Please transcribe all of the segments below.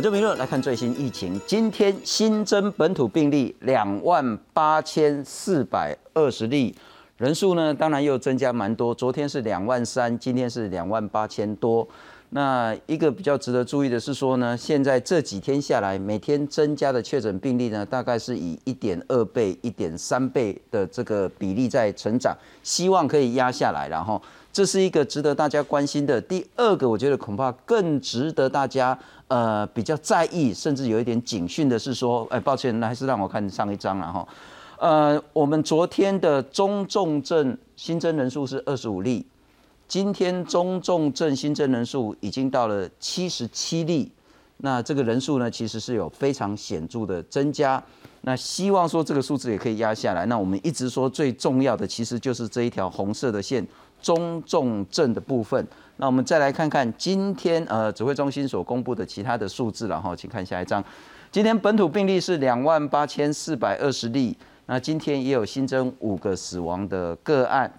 我就评论来看最新疫情，今天新增本土病例两万八千四百二十例，人数呢当然又增加蛮多，昨天是两万三，今天是两万八千多。那一个比较值得注意的是说呢，现在这几天下来，每天增加的确诊病例呢，大概是以一点二倍、一点三倍的这个比例在成长，希望可以压下来，然后这是一个值得大家关心的。第二个，我觉得恐怕更值得大家呃比较在意，甚至有一点警讯的是说，哎，抱歉，那还是让我看上一张了哈。呃，我们昨天的中重症新增人数是二十五例。今天中重症新增人数已经到了七十七例，那这个人数呢，其实是有非常显著的增加。那希望说这个数字也可以压下来。那我们一直说最重要的，其实就是这一条红色的线，中重症的部分。那我们再来看看今天呃指挥中心所公布的其他的数字，然后请看下一张。今天本土病例是两万八千四百二十例，那今天也有新增五个死亡的个案。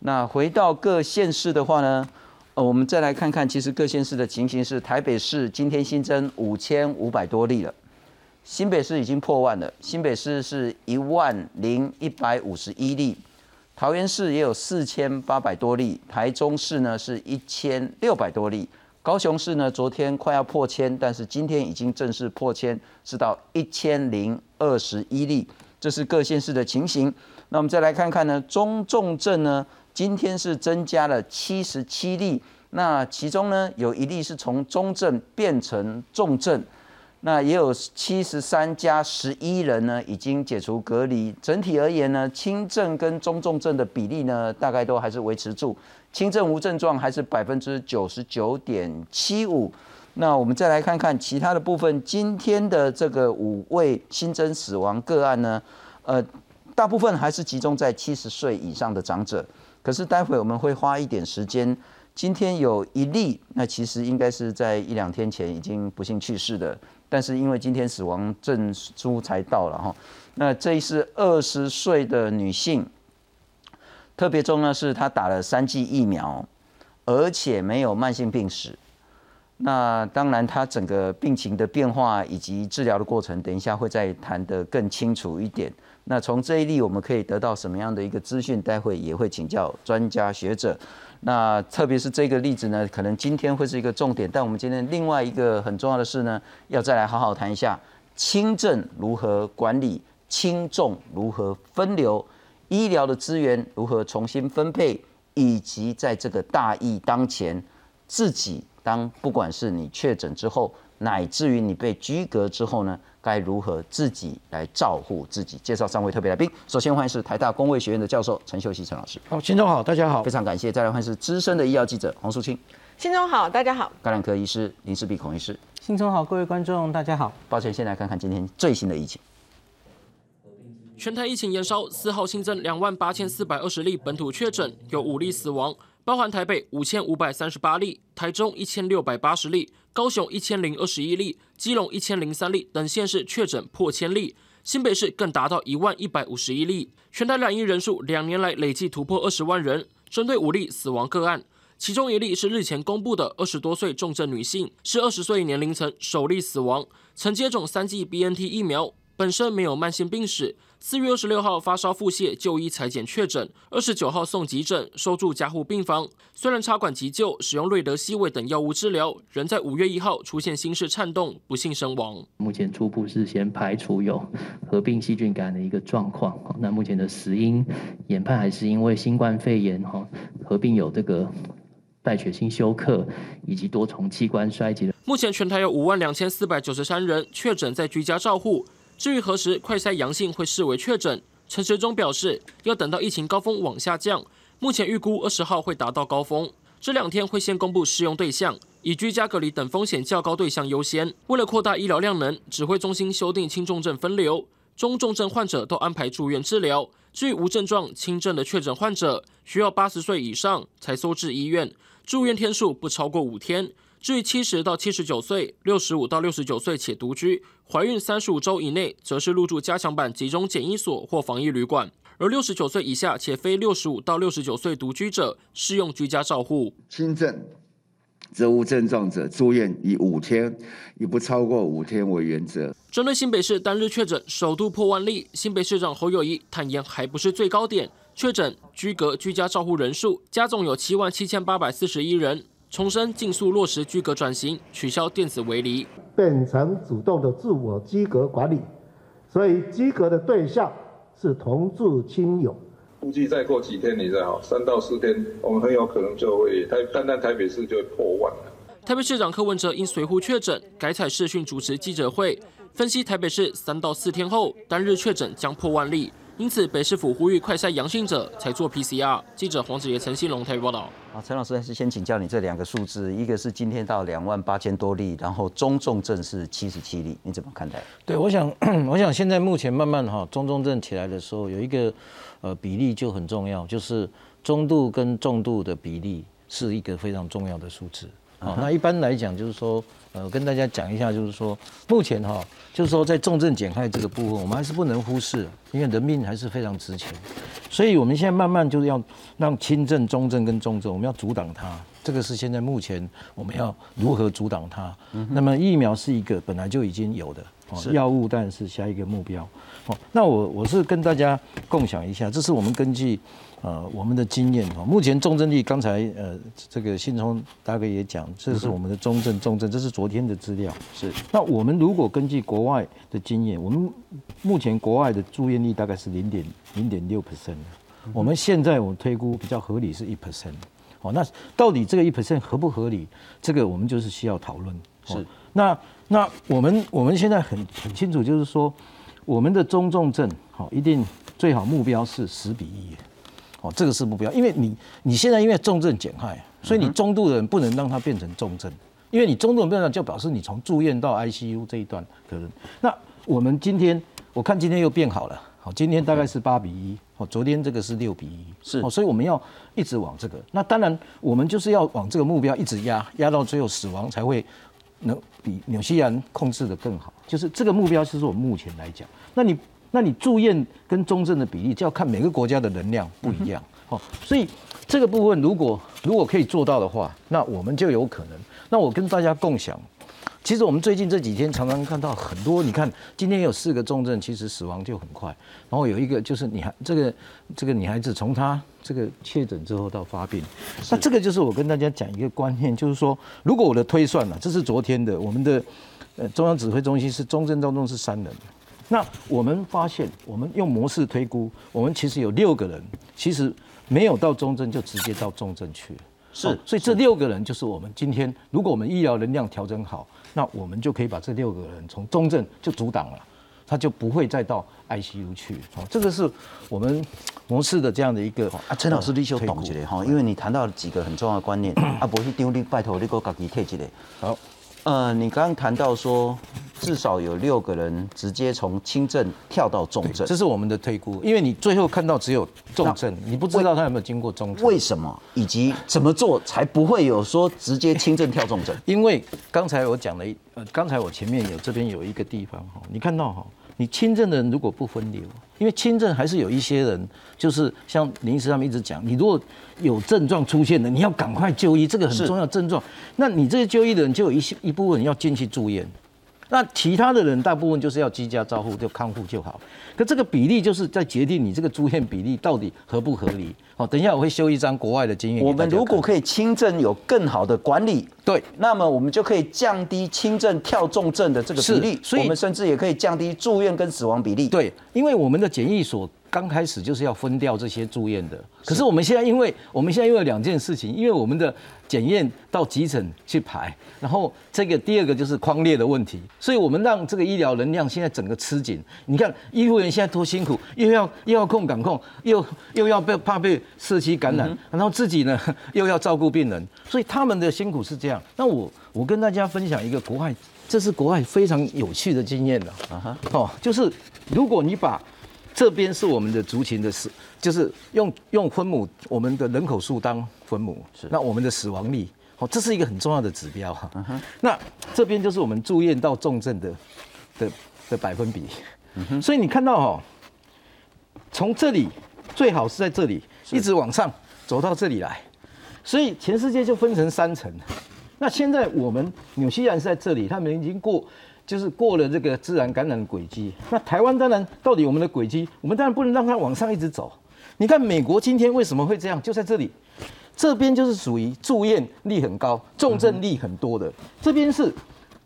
那回到各县市的话呢，呃，我们再来看看，其实各县市的情形是，台北市今天新增五千五百多例了，新北市已经破万了，新北市是一万零一百五十一例，桃园市也有四千八百多例，台中市呢是一千六百多例，高雄市呢昨天快要破千，但是今天已经正式破千，是到一千零二十一例，这是各县市的情形。那我们再来看看呢，中重症呢？今天是增加了七十七例，那其中呢有一例是从中症变成重症，那也有七十三加十一人呢已经解除隔离。整体而言呢，轻症跟中重症的比例呢大概都还是维持住，轻症无症状还是百分之九十九点七五。那我们再来看看其他的部分，今天的这个五位新增死亡个案呢，呃，大部分还是集中在七十岁以上的长者。可是待会我们会花一点时间。今天有一例，那其实应该是在一两天前已经不幸去世的，但是因为今天死亡证书才到了哈。那这是二十岁的女性，特别重要是她打了三剂疫苗，而且没有慢性病史。那当然，她整个病情的变化以及治疗的过程，等一下会再谈得更清楚一点。那从这一例我们可以得到什么样的一个资讯？待会也会请教专家学者。那特别是这个例子呢，可能今天会是一个重点。但我们今天另外一个很重要的事呢，要再来好好谈一下轻症如何管理，轻重如何分流，医疗的资源如何重新分配，以及在这个大疫当前，自己当不管是你确诊之后，乃至于你被居隔之后呢？该如何自己来照顾自己？介绍三位特别来宾。首先欢迎是台大公卫学院的教授陈秀熙陈老师。好，新中好，大家好，非常感谢。再来欢迎是资深的医药记者黄淑清。新中好，大家好。感染科医师林世碧孔医师。新中好，各位观众大家好。抱歉，先来看看今天最新的疫情。全台疫情延烧，四号新增两万八千四百二十例本土确诊，有五例死亡。包含台北五千五百三十八例，台中一千六百八十例，高雄一千零二十一例，基隆一千零三例等县市确诊破千例，新北市更达到一万一百五十一例，全台染疫人数两年来累计突破二十万人。针对五例死亡个案，其中一例是日前公布的二十多岁重症女性，是二十岁年龄层首例死亡，曾接种三剂 BNT 疫苗。本身没有慢性病史，四月二十六号发烧腹泻就医裁检确诊，二十九号送急诊收住加护病房。虽然插管急救，使用瑞德西韦等药物治疗，仍在五月一号出现心室颤动，不幸身亡。目前初步是先排除有合并细菌感染的一个状况。那目前的死因研判还是因为新冠肺炎哈合并有这个败血性休克以及多重器官衰竭。目前全台有五万两千四百九十三人确诊在居家照护。至于何时快筛阳性会视为确诊，陈时中表示要等到疫情高峰往下降，目前预估二十号会达到高峰，这两天会先公布适用对象，以居家隔离等风险较高对象优先。为了扩大医疗量能，指挥中心修订轻重症分流，中重症患者都安排住院治疗。至于无症状轻症的确诊患者，需要八十岁以上才收治医院，住院天数不超过五天。至于七十到七十九岁、六十五到六十九岁且独居、怀孕三十五周以内，则是入住加强版集中检疫所或防疫旅馆；而六十九岁以下且非六十五到六十九岁独居者，适用居家照护。轻症则无症状者住院以五天，以不超过五天为原则。针对新北市单日确诊首度破万例，新北市长侯友谊坦言还不是最高点，确诊、居隔、居家照护人数加总有七万七千八百四十一人。重申尽速落实居格转型，取消电子围篱，变成主动的自我居格管理。所以居格的对象是同住亲友。估计再过几天，你再好，三到四天，我们很有可能就会台单单台北市就会破万了。台北市长柯文哲因随扈确诊，改采视讯主持记者会，分析台北市三到四天后单日确诊将破万例，因此北市府呼吁快筛阳性者才做 PCR。记者黄子杰、陈新龙台北报道。啊，陈老师还是先请教你这两个数字，一个是今天到两万八千多例，然后中重症是七十七例，你怎么看待？对，我想，我想现在目前慢慢哈中重症起来的时候，有一个。呃，比例就很重要，就是中度跟重度的比例是一个非常重要的数字。好，那一般来讲，就是说，呃，跟大家讲一下，就是说，目前哈，就是说在重症减害这个部分，我们还是不能忽视，因为人命还是非常值钱。所以，我们现在慢慢就是要让轻症、中症跟重症，我们要阻挡它。这个是现在目前我们要如何阻挡它？那么疫苗是一个本来就已经有的。药物当然是下一个目标。哦，那我我是跟大家共享一下，这是我们根据呃我们的经验哈，目前重症率刚才呃这个信聪大哥也讲，这是我们的中症重症，这是昨天的资料。是。那我们如果根据国外的经验，我们目前国外的住院率大概是零点零点六 percent，我们现在我推估比较合理是一 percent。哦，那到底这个一 percent 合不合理？这个我们就是需要讨论。是。那那我们我们现在很很清楚，就是说我们的中重症好，一定最好目标是十比一，哦，这个是目标，因为你你现在因为重症减害，所以你中度的人不能让它变成重症，因为你中度变成就表示你从住院到 ICU 这一段可能。那我们今天我看今天又变好了，好，今天大概是八比一，哦，昨天这个是六比一，是，哦，所以我们要一直往这个。那当然我们就是要往这个目标一直压，压到最后死亡才会。能比纽西兰控制的更好，就是这个目标，是说我目前来讲，那你那你住院跟重症的比例就要看每个国家的能量不一样，哦，所以这个部分如果如果可以做到的话，那我们就有可能。那我跟大家共享。其实我们最近这几天常常看到很多，你看今天有四个重症，其实死亡就很快。然后有一个就是你还这个这个女孩子从她这个确诊之后到发病，那这个就是我跟大家讲一个观念，就是说如果我的推算呢，这是昨天的我们的呃中央指挥中心是中症重症是三人，那我们发现我们用模式推估，我们其实有六个人其实没有到中症就直接到重症去了。是，所以这六个人就是我们今天，如果我们医疗能量调整好，那我们就可以把这六个人从中症就阻挡了，他就不会再到 ICU 去。哦，这个是我们模式的这样的一个啊，陈老师你就懂一个哈，因为你谈到了几个很重要的观念啊，不是丢你拜托你给我自己退一个。好。呃，你刚刚谈到说，至少有六个人直接从轻症跳到重症，这是我们的推估。因为你最后看到只有重症，你不知道他有没有经过重症。为什么？以及怎么做才不会有说直接轻症跳重症？因为刚才我讲了，呃，刚才我前面有这边有一个地方哈，你看到哈。你轻症的人如果不分流，因为轻症还是有一些人，就是像林医师他们一直讲，你如果有症状出现的，你要赶快就医，这个很重要症状。那你这些就医的人就有一些一部分人要进去住院。那其他的人大部分就是要居家照护，就康复就好。可这个比例就是在决定你这个住院比例到底合不合理。好，等一下我会修一张国外的经验。我们如果可以轻症有更好的管理，对，那么我们就可以降低轻症跳重症的这个比例。所以我们甚至也可以降低住院跟死亡比例。对，因为我们的检疫所。刚开始就是要分掉这些住院的，可是我们现在因为我们现在因为两件事情，因为我们的检验到急诊去排，然后这个第二个就是框列的问题，所以我们让这个医疗能量现在整个吃紧。你看医护人员现在多辛苦，又要又要控感控，又又要被怕被社区感染，然后自己呢又要照顾病人，所以他们的辛苦是这样。那我我跟大家分享一个国外，这是国外非常有趣的经验了。啊哈。哦，就是如果你把这边是我们的族群的死，就是用用分母，我们的人口数当分母，是。那我们的死亡率，好，这是一个很重要的指标哈。那这边就是我们住院到重症的的的百分比，所以你看到哈，从这里最好是在这里一直往上走到这里来，所以全世界就分成三层，那现在我们纽西兰是在这里，他们已经过。就是过了这个自然感染的轨迹，那台湾当然到底我们的轨迹，我们当然不能让它往上一直走。你看美国今天为什么会这样？就在这里，这边就是属于住院率很高、重症率很多的，这边是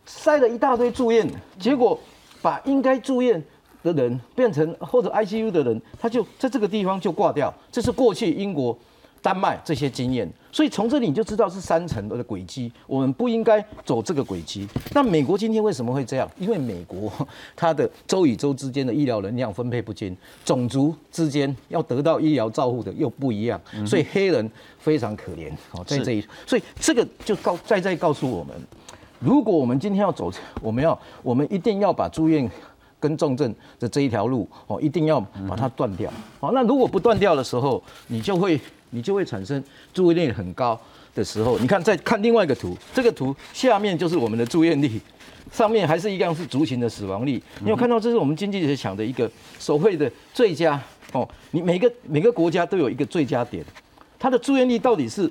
塞了一大堆住院，结果把应该住院的人变成或者 ICU 的人，他就在这个地方就挂掉。这是过去英国。丹麦这些经验，所以从这里你就知道是三层的轨迹，我们不应该走这个轨迹。那美国今天为什么会这样？因为美国它的州与州之间的医疗能量分配不均，种族之间要得到医疗照护的又不一样，所以黑人非常可怜。哦，在这一，所以这个就告再再告诉我们，如果我们今天要走，我们要我们一定要把住院跟重症的这一条路哦，一定要把它断掉。好，那如果不断掉的时候，你就会。你就会产生住院率很高的时候，你看再看另外一个图，这个图下面就是我们的住院率，上面还是一样是族群的死亡率。你有看到这是我们经济学讲的一个所谓的最佳哦，你每个每个国家都有一个最佳点。它的住院率到底是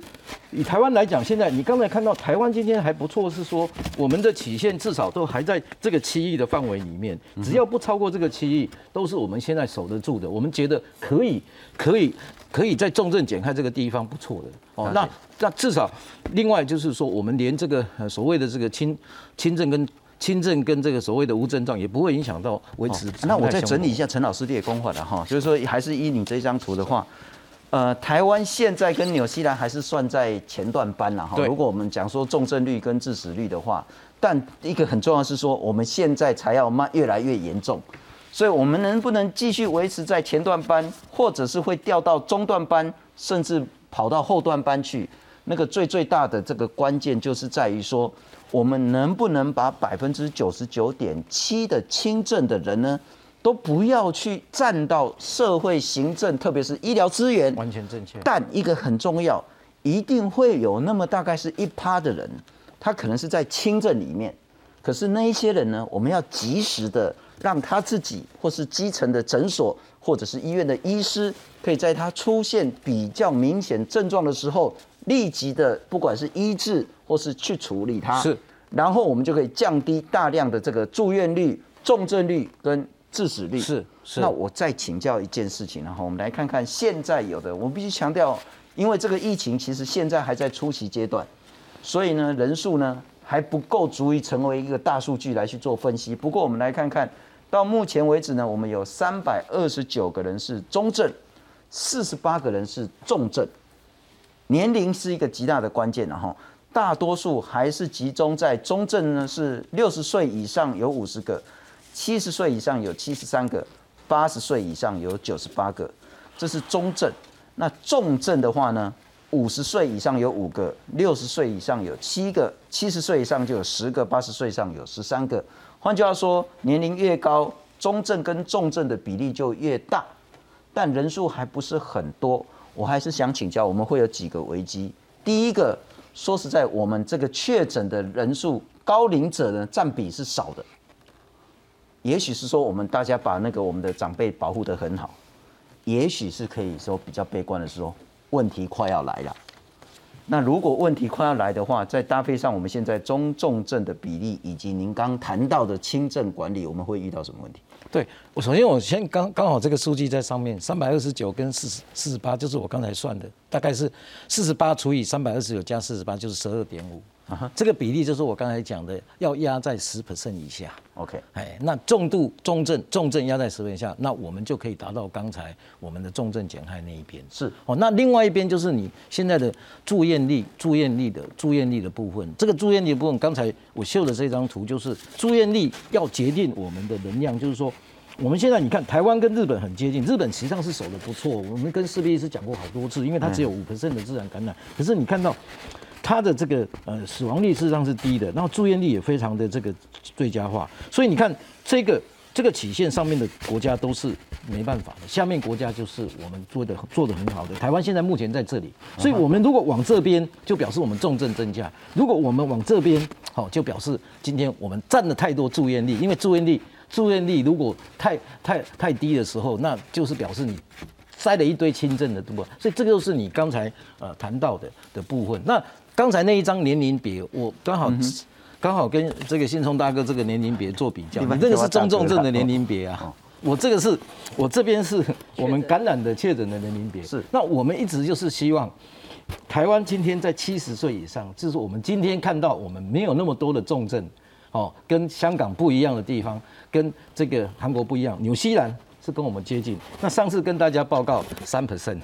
以台湾来讲，现在你刚才看到台湾今天还不错，是说我们的曲线至少都还在这个七亿的范围里面，只要不超过这个七亿，都是我们现在守得住的。我们觉得可以，可以，可以在重症减开这个地方不错的哦。那那至少另外就是说，我们连这个所谓的这个轻轻症跟轻症跟这个所谓的无症状也不会影响到维持。那我再整理一下陈老师列公话了哈，就是说还是依你这张图的话。呃，台湾现在跟纽西兰还是算在前段班了哈。如果我们讲说重症率跟致死率的话，但一个很重要是说，我们现在才要慢越来越严重，所以我们能不能继续维持在前段班，或者是会掉到中段班，甚至跑到后段班去？那个最最大的这个关键就是在于说，我们能不能把百分之九十九点七的轻症的人呢？都不要去占到社会行政，特别是医疗资源，完全正确。但一个很重要，一定会有那么大概是一趴的人，他可能是在轻症里面，可是那一些人呢，我们要及时的让他自己或是基层的诊所或者是医院的医师，可以在他出现比较明显症状的时候，立即的不管是医治或是去处理它，是，然后我们就可以降低大量的这个住院率、重症率跟。致死率是是，那我再请教一件事情，然后我们来看看现在有的，我必须强调，因为这个疫情其实现在还在初期阶段，所以呢人数呢还不够足以成为一个大数据来去做分析。不过我们来看看到目前为止呢，我们有三百二十九个人是中症，四十八个人是重症，年龄是一个极大的关键，然后大多数还是集中在中症呢，是六十岁以上有五十个。七十岁以上有七十三个，八十岁以上有九十八个，这是中症。那重症的话呢，五十岁以上有五个，六十岁以上有七个，七十岁以上就有十个，八十岁以上有十三个。换句话说，年龄越高，中症跟重症的比例就越大，但人数还不是很多。我还是想请教，我们会有几个危机？第一个，说实在，我们这个确诊的人数，高龄者呢占比是少的。也许是说我们大家把那个我们的长辈保护得很好，也许是可以说比较悲观的说，问题快要来了。那如果问题快要来的话，再搭配上我们现在中重症的比例，以及您刚谈到的轻症管理，我们会遇到什么问题？对我首先我先刚刚好这个数据在上面，三百二十九跟四十四十八，就是我刚才算的，大概是四十八除以三百二十九加四十八，就是十二点五。这个比例就是我刚才讲的，要压在十 percent 以下。OK，哎，那重度重症重症压在十 percent 以下，那我们就可以达到刚才我们的重症减害那一边。是哦，那另外一边就是你现在的住院率、住院率的住院率的部分。这个住院率部分，刚才我秀的这张图就是住院率要决定我们的能量，就是说我们现在你看台湾跟日本很接近，日本实际上是守的不错。我们跟施比医师讲过好多次，因为它只有五 percent 的自然感染，可是你看到。它的这个呃死亡率事实上是低的，然后住院率也非常的这个最佳化，所以你看这个这个曲线上面的国家都是没办法的，下面国家就是我们做的做的很好的。台湾现在目前在这里，所以我们如果往这边，就表示我们重症增加；如果我们往这边，好，就表示今天我们占了太多住院率，因为住院率住院率如果太太太低的时候，那就是表示你。塞了一堆轻症的对不，所以这个就是你刚才呃谈到的的部分。那刚才那一张年龄别，我刚好。刚好跟这个信聪大哥这个年龄别做比较，你这个是中重症的年龄别啊，我这个是我这边是我们感染的确诊的年龄别。是，那我们一直就是希望台湾今天在七十岁以上，就是我们今天看到我们没有那么多的重症，哦，跟香港不一样的地方，跟这个韩国不一样，纽西兰。是跟我们接近。那上次跟大家报告三 percent，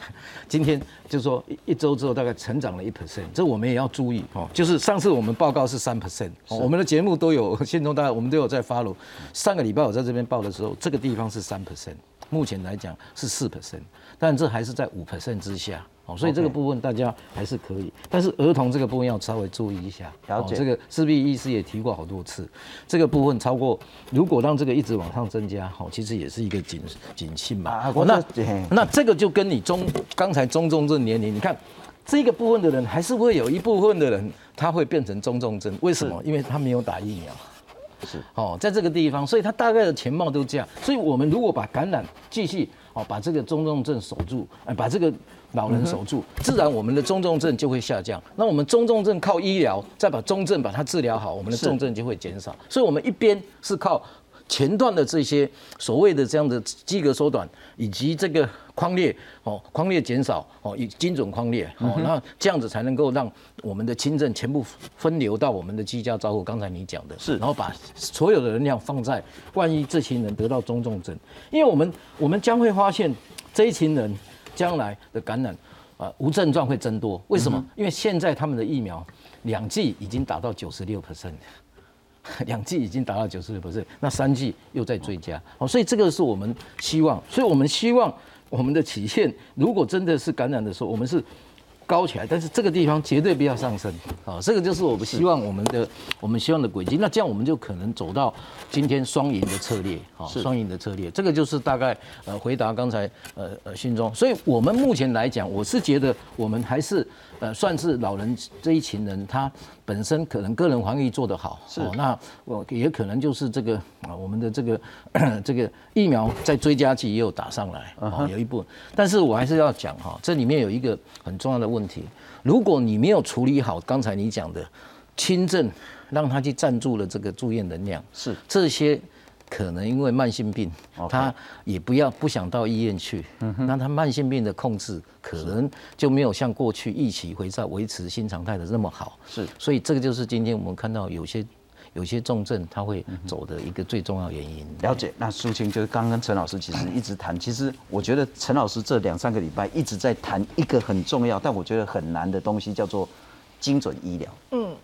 今天就是说一一周之后大概成长了一 percent，这我们也要注意哦。就是上次我们报告是三 percent，我们的节目都有，信中大家我们都有在发 w。上个礼拜我在这边报的时候，这个地方是三 percent，目前来讲是四 percent，但这还是在五 percent 之下。哦，所以这个部分大家还是可以，但是儿童这个部分要稍微注意一下。了解，这个势必医师也提过好多次，这个部分超过，如果让这个一直往上增加，好，其实也是一个警警讯嘛。啊，那那这个就跟你中刚才中重症年龄，你看这个部分的人，还是会有一部分的人他会变成中重症，为什么？因为他没有打疫苗。是哦，在这个地方，所以他大概的全貌都这样。所以我们如果把感染继续哦，把这个中重症守住，哎，把这个。老人守住，自然我们的中重症就会下降。那我们中重症靠医疗，再把中症把它治疗好，我们的重症就会减少。所以，我们一边是靠前段的这些所谓的这样的肌格缩短，以及这个框列哦，框列减少哦，以精准框列哦，那这样子才能够让我们的轻症全部分流到我们的居家照顾。刚才你讲的是，然后把所有的能量放在万一这群人得到中重症，因为我们我们将会发现这一群人。将来的感染，啊，无症状会增多。为什么？因为现在他们的疫苗两剂已经达到九十六 percent，两剂已经达到九十六 percent，那三剂又在追加。哦，所以这个是我们希望，所以我们希望我们的曲线，如果真的是感染的时候，我们是。高起来，但是这个地方绝对不要上升啊！这个就是我们希望我们的我们希望的轨迹。那这样我们就可能走到今天双赢的策略啊，双赢的策略。这个就是大概呃回答刚才呃呃心中。所以我们目前来讲，我是觉得我们还是呃算是老人这一群人，他本身可能个人防疫做得好，是。那我也可能就是这个啊我们的这个 这个疫苗在追加剂也有打上来啊有一部分，但是我还是要讲哈，这里面有一个很重要的问。问题，如果你没有处理好刚才你讲的轻症，让他去占住了这个住院能量，是。这些可能因为慢性病，他也不要不想到医院去，那他慢性病的控制可能就没有像过去一起回在维持新常态的那么好，是，所以这个就是今天我们看到有些。有些重症他会走的一个最重要原因。了解，那苏青就是刚刚陈老师其实一直谈，其实我觉得陈老师这两三个礼拜一直在谈一个很重要，但我觉得很难的东西，叫做精准医疗。嗯，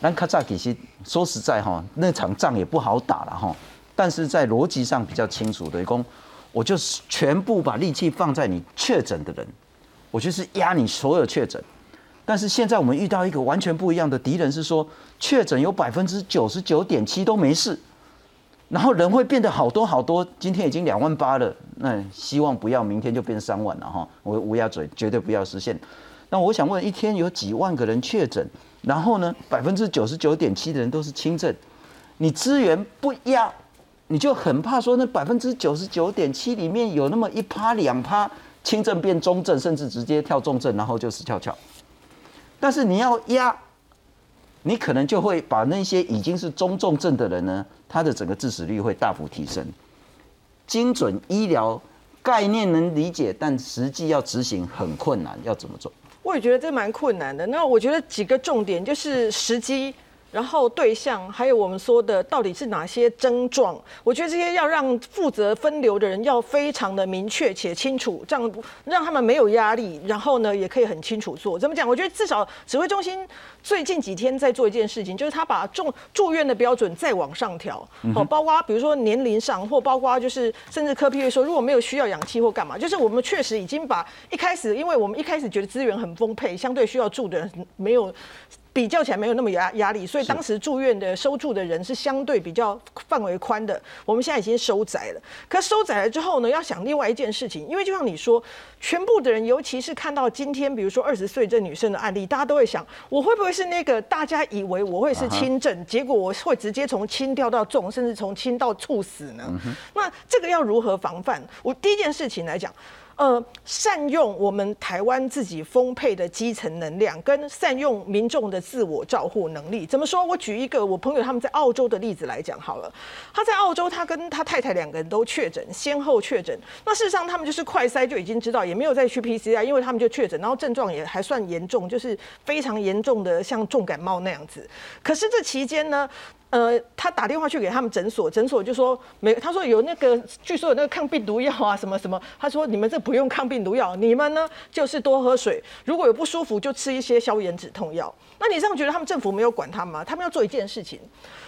那卡扎其实说实在哈，那场仗也不好打了哈，但是在逻辑上比较清楚的，公，我就是全部把力气放在你确诊的人，我就是压你所有确诊。但是现在我们遇到一个完全不一样的敌人，是说确诊有百分之九十九点七都没事，然后人会变得好多好多。今天已经两万八了，那希望不要明天就变三万了哈。我乌鸦嘴，绝对不要实现。那我想问，一天有几万个人确诊，然后呢，百分之九十九点七的人都是轻症，你资源不压，你就很怕说那百分之九十九点七里面有那么一趴两趴轻症变中症，甚至直接跳重症，然后就死翘翘。但是你要压，你可能就会把那些已经是中重症的人呢，他的整个致死率会大幅提升。精准医疗概念能理解，但实际要执行很困难，要怎么做？我也觉得这蛮困难的。那我觉得几个重点就是时机。然后对象还有我们说的到底是哪些症状？我觉得这些要让负责分流的人要非常的明确且清楚，这样让他们没有压力，然后呢也可以很清楚做。怎么讲？我觉得至少指挥中心最近几天在做一件事情，就是他把重住院的标准再往上调，好，包括比如说年龄上，或包括就是甚至科批会说如果没有需要氧气或干嘛，就是我们确实已经把一开始，因为我们一开始觉得资源很丰沛，相对需要住的人没有。比较起来没有那么压压力，所以当时住院的收住的人是相对比较范围宽的。我们现在已经收窄了，可收窄了之后呢，要想另外一件事情，因为就像你说，全部的人，尤其是看到今天，比如说二十岁这女生的案例，大家都会想，我会不会是那个大家以为我会是轻症，结果我会直接从轻掉到重，甚至从轻到猝死呢？那这个要如何防范？我第一件事情来讲。呃，善用我们台湾自己丰沛的基层能量，跟善用民众的自我照护能力。怎么说？我举一个我朋友他们在澳洲的例子来讲好了。他在澳洲，他跟他太太两个人都确诊，先后确诊。那事实上，他们就是快筛就已经知道，也没有再去 PCR，因为他们就确诊，然后症状也还算严重，就是非常严重的像重感冒那样子。可是这期间呢？呃，他打电话去给他们诊所，诊所就说没，他说有那个，据说有那个抗病毒药啊，什么什么。他说你们这不用抗病毒药，你们呢就是多喝水，如果有不舒服就吃一些消炎止痛药。那你这样觉得他们政府没有管他们吗？他们要做一件事情，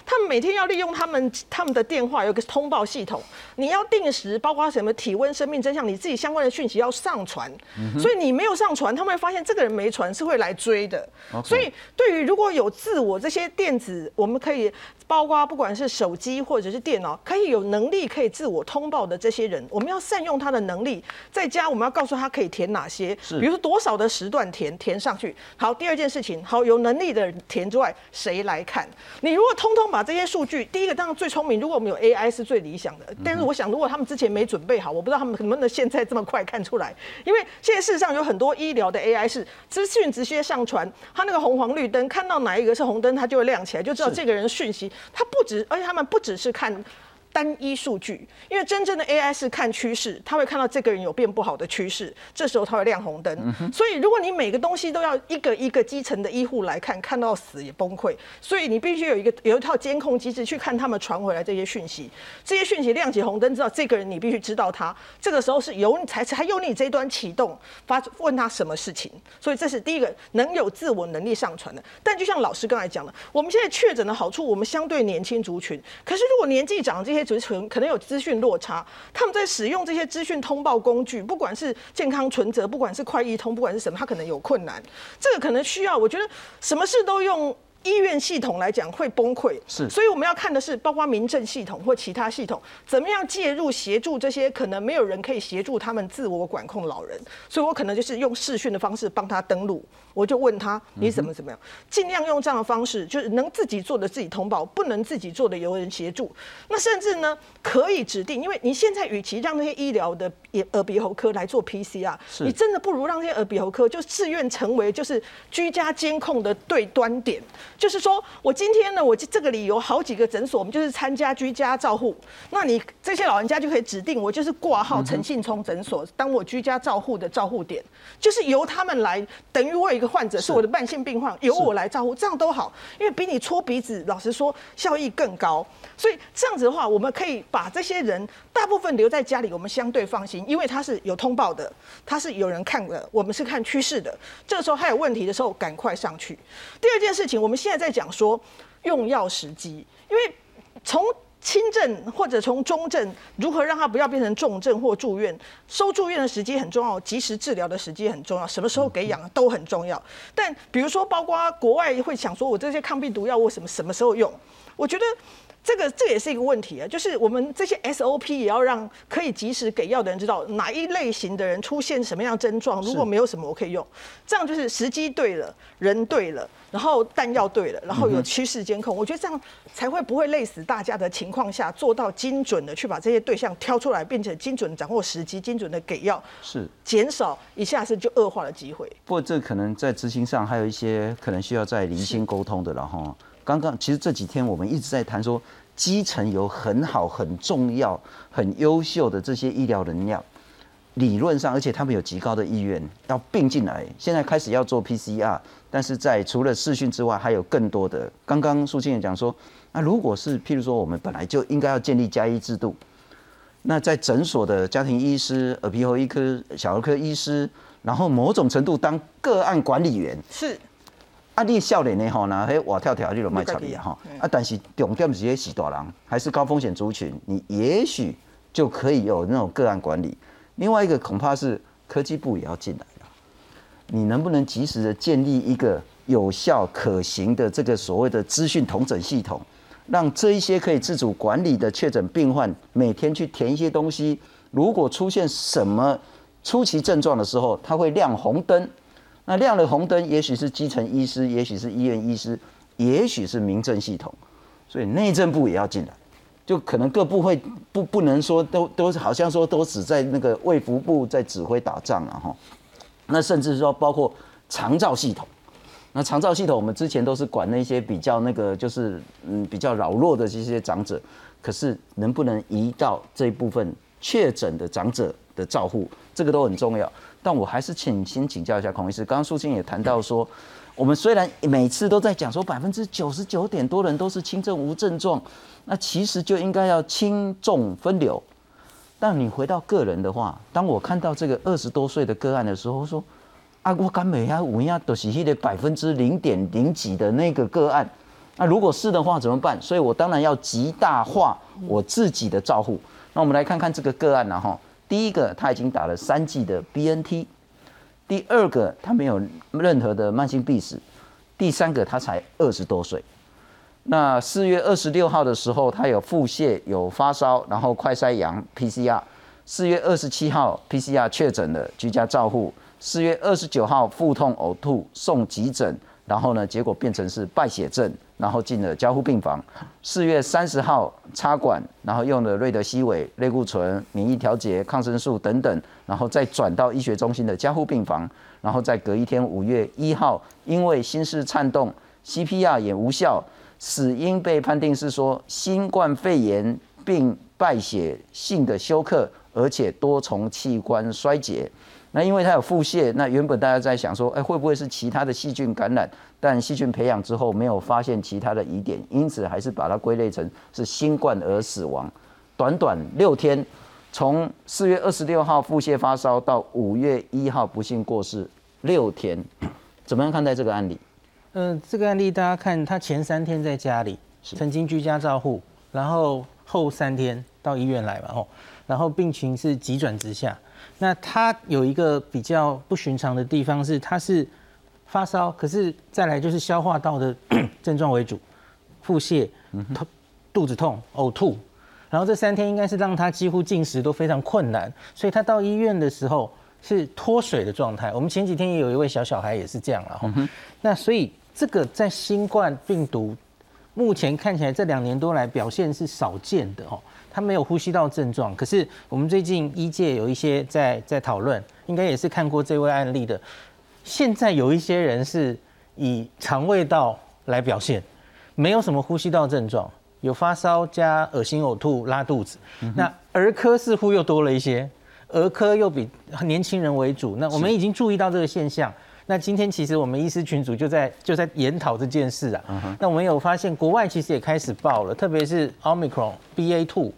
他们每天要利用他们他们的电话有个通报系统，你要定时，包括什么体温、生命真相，你自己相关的讯息要上传。所以你没有上传，他们会发现这个人没传是会来追的。所以对于如果有自我这些电子，我们可以。包括不管是手机或者是电脑，可以有能力可以自我通报的这些人，我们要善用他的能力。在家我们要告诉他可以填哪些，比如说多少的时段填填上去。好，第二件事情，好有能力的人填之外，谁来看？你如果通通把这些数据，第一个当然最聪明，如果我们有 AI 是最理想的。但是我想，如果他们之前没准备好，我不知道他们能不能现在这么快看出来。因为现在事实上有很多医疗的 AI 是资讯直接上传，它那个红黄绿灯看到哪一个是红灯，它就会亮起来，就知道这个人讯息。他不止，而且他们不只是看。单一数据，因为真正的 AI 是看趋势，他会看到这个人有变不好的趋势，这时候他会亮红灯。所以如果你每个东西都要一个一个基层的医护来看，看到死也崩溃。所以你必须有一个有一套监控机制去看他们传回来这些讯息，这些讯息亮起红灯，知道这个人你必须知道他。这个时候是由你才才由你这端启动发问他什么事情。所以这是第一个能有自我能力上传的。但就像老师刚才讲的，我们现在确诊的好处，我们相对年轻族群，可是如果年纪长这些。族群可能有资讯落差，他们在使用这些资讯通报工具，不管是健康存折，不管是快易通，不管是什么，他可能有困难。这个可能需要，我觉得什么事都用医院系统来讲会崩溃。是，所以我们要看的是，包括民政系统或其他系统，怎么样介入协助这些可能没有人可以协助他们自我管控老人。所以我可能就是用视讯的方式帮他登录。我就问他你怎么怎么样，尽量用这样的方式，就是能自己做的自己通报，不能自己做的由人协助。那甚至呢，可以指定，因为你现在与其让那些医疗的耳耳鼻喉科来做 PCR，你真的不如让这些耳鼻喉科就自愿成为就是居家监控的对端点。就是说我今天呢，我这个里有好几个诊所，我们就是参加居家照护，那你这些老人家就可以指定我就是挂号陈信聪诊所当我居家照护的照护点，就是由他们来，等于我。一个患者是我的慢性病患，由我来照顾，这样都好，因为比你搓鼻子，老实说效益更高。所以这样子的话，我们可以把这些人大部分留在家里，我们相对放心，因为他是有通报的，他是有人看的，我们是看趋势的。这个时候他有问题的时候，赶快上去。第二件事情，我们现在在讲说用药时机，因为从轻症或者从中症，如何让他不要变成重症或住院？收住院的时机很重要，及时治疗的时机很重要，什么时候给养都很重要。但比如说，包括国外会想说，我这些抗病毒药我什么什么时候用？我觉得。这个这也是一个问题啊，就是我们这些 SOP 也要让可以及时给药的人知道哪一类型的人出现什么样症状，如果没有什么我可以用，这样就是时机对了，人对了，然后弹药对了，然后有趋势监控，我觉得这样才会不会累死大家的情况下，做到精准的去把这些对象挑出来，并且精准掌握时机，精准的给药，是减少一下子就恶化的机会。不过这可能在执行上还有一些可能需要再厘清沟通的了哈。刚刚其实这几天我们一直在谈说，基层有很好、很重要、很优秀的这些医疗能量，理论上，而且他们有极高的意愿要并进来。现在开始要做 PCR，但是在除了视讯之外，还有更多的。刚刚苏庆也讲说，那如果是譬如说，我们本来就应该要建立加医制度，那在诊所的家庭医师、耳鼻喉医科、小儿科医师，然后某种程度当个案管理员是。啊，你少年的吼，那嘿我跳跳，你就卖插你啊哈。啊，但是重点是些死大人，还是高风险族群，你也许就可以有那种个案管理。另外一个恐怕是科技部也要进来了，你能不能及时的建立一个有效可行的这个所谓的资讯同整系统，让这一些可以自主管理的确诊病患每天去填一些东西，如果出现什么初期症状的时候，它会亮红灯。那亮了红灯，也许是基层医师，也许是医院医师，也许是民政系统，所以内政部也要进来。就可能各部会不不能说都都是好像说都只在那个卫福部在指挥打仗啊哈，那甚至说包括长照系统，那长照系统我们之前都是管那些比较那个就是嗯比较老弱的这些长者，可是能不能移到这一部分确诊的长者的照护，这个都很重要。但我还是请先请教一下孔医师，刚刚苏青也谈到说。我们虽然每次都在讲说百分之九十九点多人都是轻症无症状，那其实就应该要轻重分流。但你回到个人的话，当我看到这个二十多岁的个案的时候，说啊，我敢每下五样都是那百分之零点零几的那个个案，那如果是的话怎么办？所以我当然要极大化我自己的照护。那我们来看看这个个案呢，哈，第一个他已经打了三剂的 BNT。第二个，他没有任何的慢性病史；第三个，他才二十多岁。那四月二十六号的时候，他有腹泻、有发烧，然后快筛阳 PCR。四月二十七号 PCR 确诊了，居家照护。四月二十九号腹痛呕吐送急诊，然后呢，结果变成是败血症。然后进了交互病房，四月三十号插管，然后用了瑞德西韦、类固醇、免疫调节、抗生素等等，然后再转到医学中心的交互病房，然后再隔一天五月一号，因为心室颤动，CPR 也无效，死因被判定是说新冠肺炎并败血性的休克，而且多重器官衰竭。那因为他有腹泻，那原本大家在想说，哎，会不会是其他的细菌感染？但细菌培养之后没有发现其他的疑点，因此还是把它归类成是新冠而死亡。短短六天，从四月二十六号腹泻发烧到五月一号不幸过世，六天，怎么样看待这个案例？嗯，这个案例大家看，他前三天在家里曾经居家照护，然后后三天到医院来嘛，吼，然后病情是急转直下。那他有一个比较不寻常的地方是，他是发烧，可是再来就是消化道的 症状为主，腹泻、痛、肚子痛、呕吐，然后这三天应该是让他几乎进食都非常困难，所以他到医院的时候是脱水的状态。我们前几天也有一位小小孩也是这样了，那所以这个在新冠病毒目前看起来这两年多来表现是少见的哦。他没有呼吸道症状，可是我们最近医界有一些在在讨论，应该也是看过这位案例的。现在有一些人是以肠胃道来表现，没有什么呼吸道症状，有发烧加恶心呕吐拉肚子。那儿科似乎又多了一些，儿科又比年轻人为主。那我们已经注意到这个现象。那今天其实我们医师群组就在就在研讨这件事啊。那我们有发现国外其实也开始报了，特别是 Omicron BA two。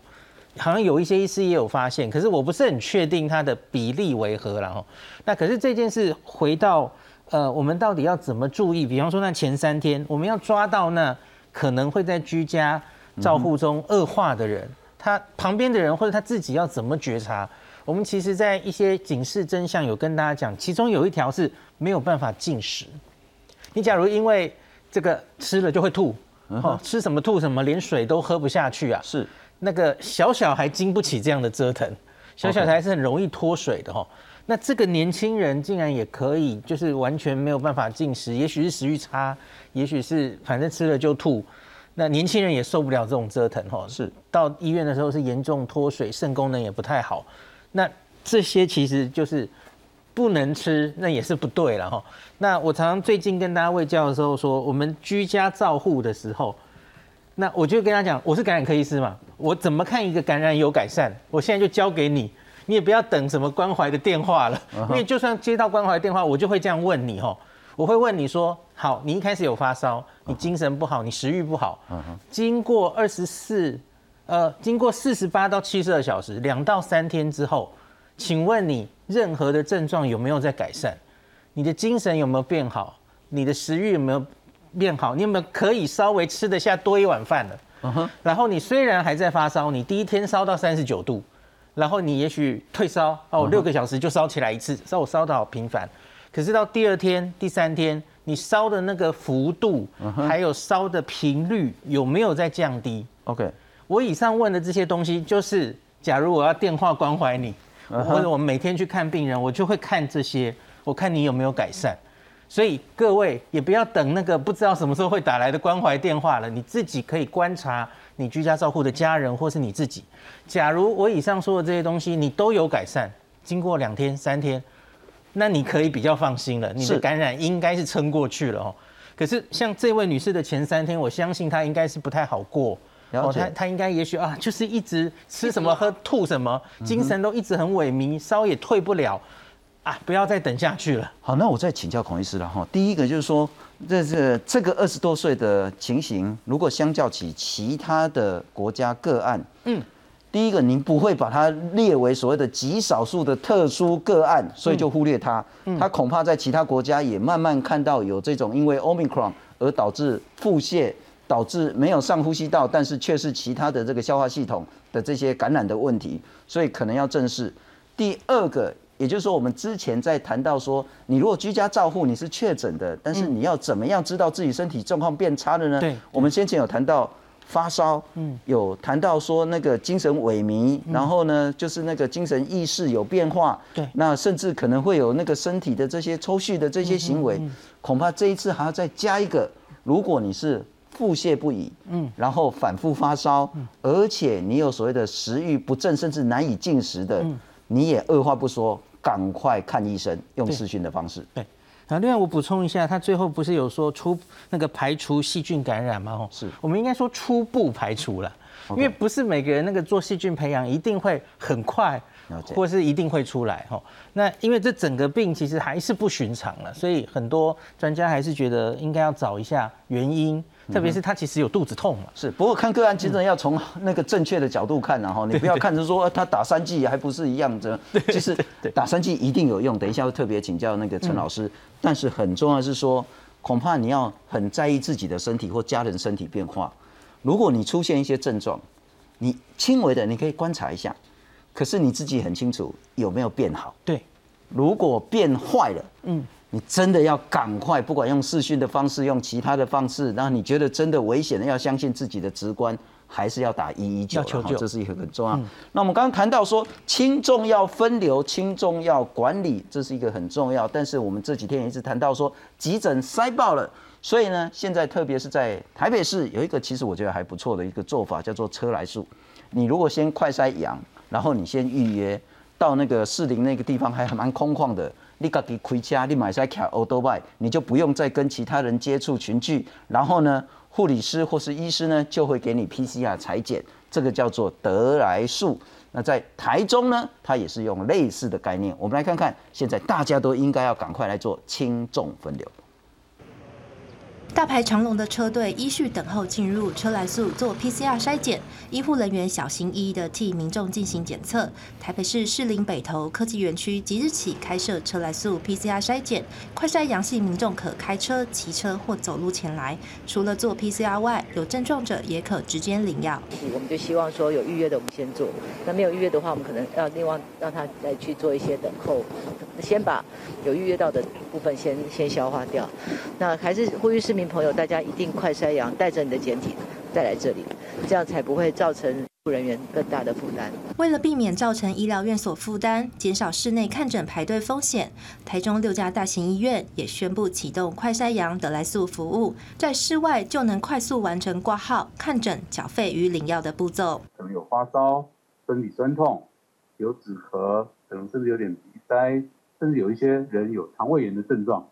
好像有一些医师也有发现，可是我不是很确定它的比例为何然后，那可是这件事回到呃，我们到底要怎么注意？比方说那前三天，我们要抓到那可能会在居家照护中恶化的人，他旁边的人或者他自己要怎么觉察？我们其实在一些警示真相有跟大家讲，其中有一条是没有办法进食。你假如因为这个吃了就会吐，哦，吃什么吐什么，连水都喝不下去啊，是。那个小小孩经不起这样的折腾，小小孩是很容易脱水的哈。那这个年轻人竟然也可以，就是完全没有办法进食，也许是食欲差，也许是反正吃了就吐。那年轻人也受不了这种折腾哈。是到医院的时候是严重脱水，肾功能也不太好。那这些其实就是不能吃，那也是不对了哈。那我常常最近跟大家喂教的时候说，我们居家照护的时候。那我就跟他讲，我是感染科医师嘛，我怎么看一个感染有改善？我现在就交给你，你也不要等什么关怀的电话了，因为就算接到关怀电话，我就会这样问你吼，我会问你说，好，你一开始有发烧，你精神不好，你食欲不好，经过二十四，呃，经过四十八到七十二小时，两到三天之后，请问你任何的症状有没有在改善？你的精神有没有变好？你的食欲有没有？变好，你有没有可以稍微吃得下多一碗饭了？嗯哼。然后你虽然还在发烧，你第一天烧到三十九度，然后你也许退烧哦，六个小时就烧起来一次，烧我烧的好频繁。可是到第二天、第三天，你烧的那个幅度，还有烧的频率有没有在降低？OK。我以上问的这些东西，就是假如我要电话关怀你，或者我们每天去看病人，我就会看这些，我看你有没有改善。所以各位也不要等那个不知道什么时候会打来的关怀电话了，你自己可以观察你居家照护的家人或是你自己。假如我以上说的这些东西你都有改善，经过两天三天，那你可以比较放心了，你的感染应该是撑过去了哦。可是像这位女士的前三天，我相信她应该是不太好过。然后他他应该也许啊，就是一直吃什么喝 吐什么，精神都一直很萎靡，烧也退不了。啊，不要再等下去了。好，那我再请教孔医师了哈。第一个就是说，这是这个二十多岁的情形，如果相较起其他的国家个案，嗯，第一个您不会把它列为所谓的极少数的特殊个案，所以就忽略它。它恐怕在其他国家也慢慢看到有这种因为 Omicron 而导致腹泻，导致没有上呼吸道，但是却是其他的这个消化系统的这些感染的问题，所以可能要正视。第二个。也就是说，我们之前在谈到说，你如果居家照护，你是确诊的，但是你要怎么样知道自己身体状况变差了呢？对，我们先前有谈到发烧，嗯，有谈到说那个精神萎靡，然后呢，就是那个精神意识有变化，对，那甚至可能会有那个身体的这些抽蓄的这些行为，恐怕这一次还要再加一个，如果你是腹泻不已，嗯，然后反复发烧，而且你有所谓的食欲不振，甚至难以进食的，你也二话不说。赶快看医生，用视讯的方式。对，然后另外我补充一下，他最后不是有说出那个排除细菌感染吗？哦，是我们应该说初步排除了，因为不是每个人那个做细菌培养一定会很快，或是一定会出来哈。那因为这整个病其实还是不寻常了，所以很多专家还是觉得应该要找一下原因。特别是他其实有肚子痛嘛，是。不过看个案，其实要从那个正确的角度看，然后 你不要看着说他打三剂还不是一样的，其实打三剂一定有用。等一下会特别请教那个陈老师，但是很重要是说，恐怕你要很在意自己的身体或家人身体变化。如果你出现一些症状，你轻微的你可以观察一下，可是你自己很清楚有没有变好。对，如果变坏了，嗯。你真的要赶快，不管用视讯的方式，用其他的方式，然后你觉得真的危险的，要相信自己的直观，还是要打一一九？求救，这是一个很重要。那我们刚刚谈到说，轻重要分流，轻重要管理，这是一个很重要。但是我们这几天也一直谈到说，急诊塞爆了，所以呢，现在特别是在台北市有一个其实我觉得还不错的一个做法，叫做车来数。你如果先快筛阳，然后你先预约到那个士林那个地方，还蛮空旷的。你自己开车，你买下卡欧多拜，你就不用再跟其他人接触群聚。然后呢，护理师或是医师呢，就会给你 PCR 裁剪，这个叫做得来速。那在台中呢，它也是用类似的概念。我们来看。看，现在大家都应该要赶快来做轻重分流。大排长龙的车队依序等候进入车来速做 PCR 筛检，医护人员小心翼翼的替民众进行检测。台北市士林北投科技园区即日起开设车来速 PCR 筛检，快筛阳性民众可开车、骑车或走路前来。除了做 PCR 外，有症状者也可直接领药。我们就希望说有预约的我们先做，那没有预约的话，我们可能要另外让他再去做一些等候，先把有预约到的部分先先消化掉。那还是呼吁市民。朋友，大家一定快筛阳，带着你的简体再来这里，这样才不会造成医护人员更大的负担。为了避免造成医疗院所负担，减少室内看诊排队风险，台中六家大型医院也宣布启动快筛阳得来速服务，在室外就能快速完成挂号、看诊、缴费与领药的步骤。可能有发烧、身体酸痛、有止咳，可能甚至有点鼻塞，甚至有一些人有肠胃炎的症状。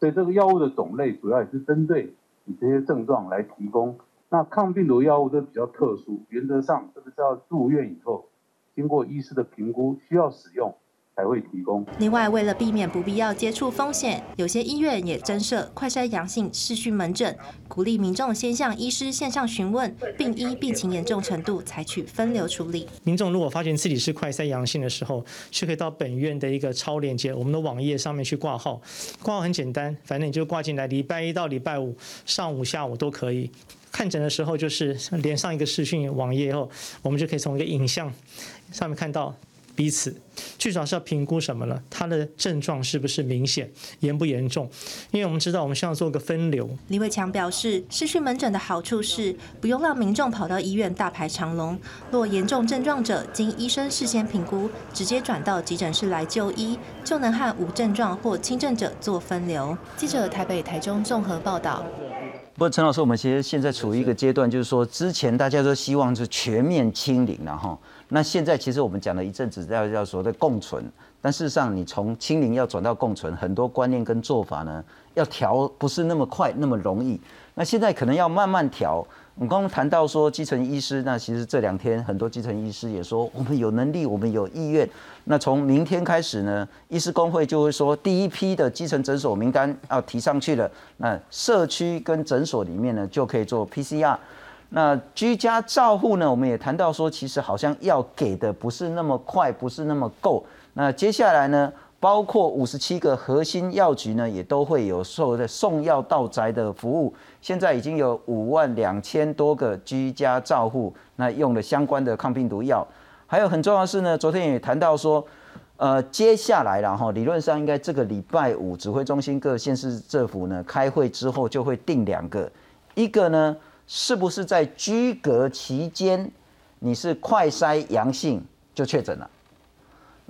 所以这个药物的种类主要也是针对你这些症状来提供。那抗病毒药物都比较特殊，原则上这个是要住院以后，经过医师的评估需要使用。才会提供。另外，为了避免不必要接触风险，有些医院也增设快筛阳性视讯门诊，鼓励民众先向医师线上询问，并依病情严重程度采取分流处理。民众如果发现自己是快筛阳性的时候，是可以到本院的一个超链接，我们的网页上面去挂号。挂号很简单，反正你就挂进来，礼拜一到礼拜五上午、下午都可以。看诊的时候就是连上一个视讯网页以后，我们就可以从一个影像上面看到。彼此，最主要是要评估什么呢？他的症状是不是明显，严不严重？因为我们知道，我们需要做个分流。李伟强表示，视讯门诊的好处是不用让民众跑到医院大排长龙，若严重症状者经医生事先评估，直接转到急诊室来就医，就能和无症状或轻症者做分流。记者台北、台中综合报道。不过陈老师，我们其实现在处于一个阶段，就是说之前大家都希望是全面清零然后那现在其实我们讲了一阵子要要说的共存，但事实上你从清零要转到共存，很多观念跟做法呢要调不是那么快那么容易。那现在可能要慢慢调。我刚刚谈到说基层医师，那其实这两天很多基层医师也说我们有能力，我们有意愿。那从明天开始呢，医师工会就会说第一批的基层诊所名单要提上去了。那社区跟诊所里面呢就可以做 PCR。那居家照护呢？我们也谈到说，其实好像要给的不是那么快，不是那么够。那接下来呢，包括五十七个核心药局呢，也都会有所谓的送药到宅的服务。现在已经有五万两千多个居家照护，那用了相关的抗病毒药。还有很重要的是呢，昨天也谈到说，呃，接下来然后理论上应该这个礼拜五，指挥中心各县市政府呢开会之后就会定两个，一个呢。是不是在居隔期间，你是快筛阳性就确诊了？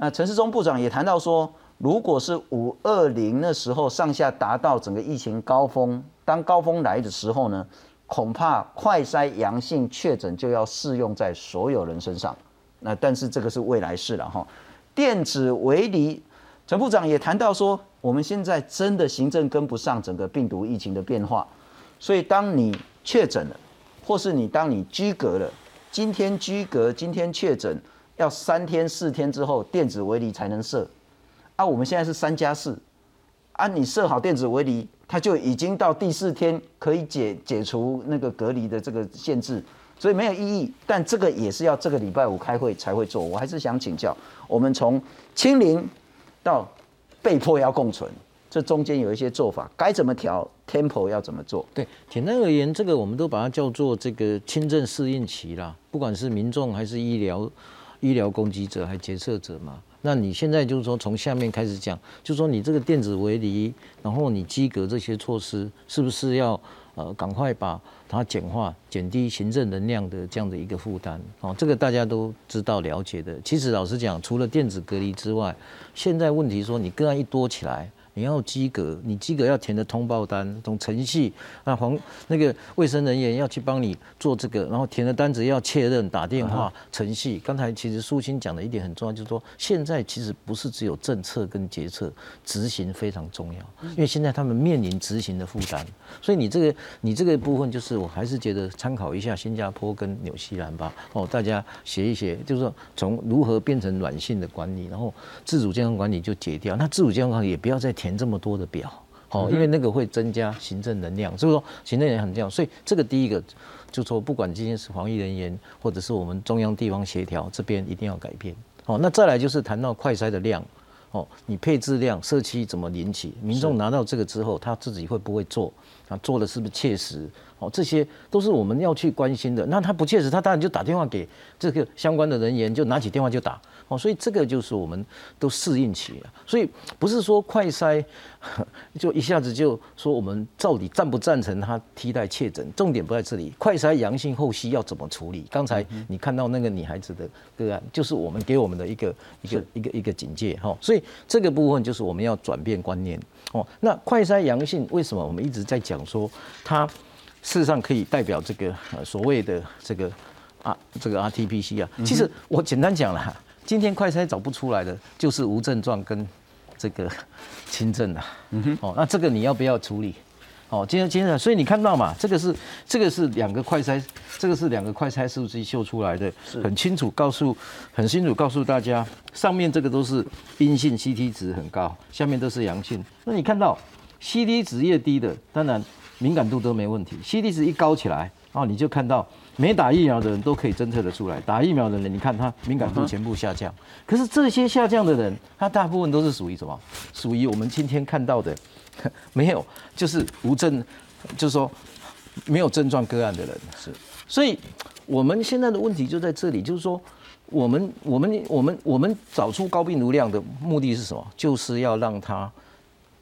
那陈世忠部长也谈到说，如果是五二零那时候上下达到整个疫情高峰，当高峰来的时候呢，恐怕快筛阳性确诊就要适用在所有人身上。那但是这个是未来事了哈。电子围篱，陈部长也谈到说，我们现在真的行政跟不上整个病毒疫情的变化，所以当你确诊了，或是你当你居隔了，今天居隔，今天确诊，要三天四天之后电子围篱才能设。啊，我们现在是三加四，啊，你设好电子围篱，它就已经到第四天可以解解除那个隔离的这个限制，所以没有意义。但这个也是要这个礼拜五开会才会做。我还是想请教，我们从清零到被迫要共存。这中间有一些做法，该怎么调？Temple 要怎么做？对，简单而言，这个我们都把它叫做这个轻症适应期啦。不管是民众还是医疗医疗攻击者，还决策者嘛。那你现在就是说从下面开始讲，就说你这个电子围篱，然后你机格这些措施，是不是要呃赶快把它简化，减低行政能量的这样的一个负担？哦，这个大家都知道了解的。其实老实讲，除了电子隔离之外，现在问题说你个案一多起来。你要及格，你及格要填的通报单，从程序，那黄那个卫生人员要去帮你做这个，然后填的单子要确认，打电话程序。刚才其实苏青讲的一点很重要，就是说现在其实不是只有政策跟决策执行非常重要，因为现在他们面临执行的负担，所以你这个你这个部分就是我还是觉得参考一下新加坡跟纽西兰吧，哦，大家学一学，就是说从如何变成软性的管理，然后自主健康管理就解掉，那自主健康也不要再。填这么多的表，好，因为那个会增加行政能量，所以说行政能量很重要。所以这个第一个就说，不管今天是防疫人员，或者是我们中央地方协调这边一定要改变。好，那再来就是谈到快筛的量，哦，你配置量、社区怎么引起民众拿到这个之后，他自己会不会做？啊，做的是不是切实？哦，这些都是我们要去关心的。那他不切实，他当然就打电话给这个相关的人员，就拿起电话就打。哦，所以这个就是我们都适应起了。所以不是说快筛 就一下子就说我们到底赞不赞成他替代确诊？重点不在这里。快筛阳性后期要怎么处理？刚才你看到那个女孩子的个案，就是我们给我们的一个一个一个一个警戒。哈，所以这个部分就是我们要转变观念。哦，那快筛阳性为什么我们一直在讲说它？事实上可以代表这个呃所谓的这个啊这个 RTPC 啊，其实我简单讲了，今天快筛找不出来的就是无症状跟这个 轻症的，嗯哼，哦，那这个你要不要处理？哦，今天今天所以你看到嘛，这个是这个是两个快筛，这个是两个快筛数据秀出来的，很清楚告诉很清楚告诉大家，上面这个都是阴性 CT 值很高，下面都是阳性，那你看到 CT 值越低的，当然。敏感度都没问题，C D 值一高起来，哦，你就看到没打疫苗的人都可以侦测得出来，打疫苗的人，你看他敏感度全部下降。可是这些下降的人，他大部分都是属于什么？属于我们今天看到的 没有，就是无症，就是说没有症状个案的人。是，所以我们现在的问题就在这里，就是说我们我们我们我们找出高病毒量的目的是什么？就是要让它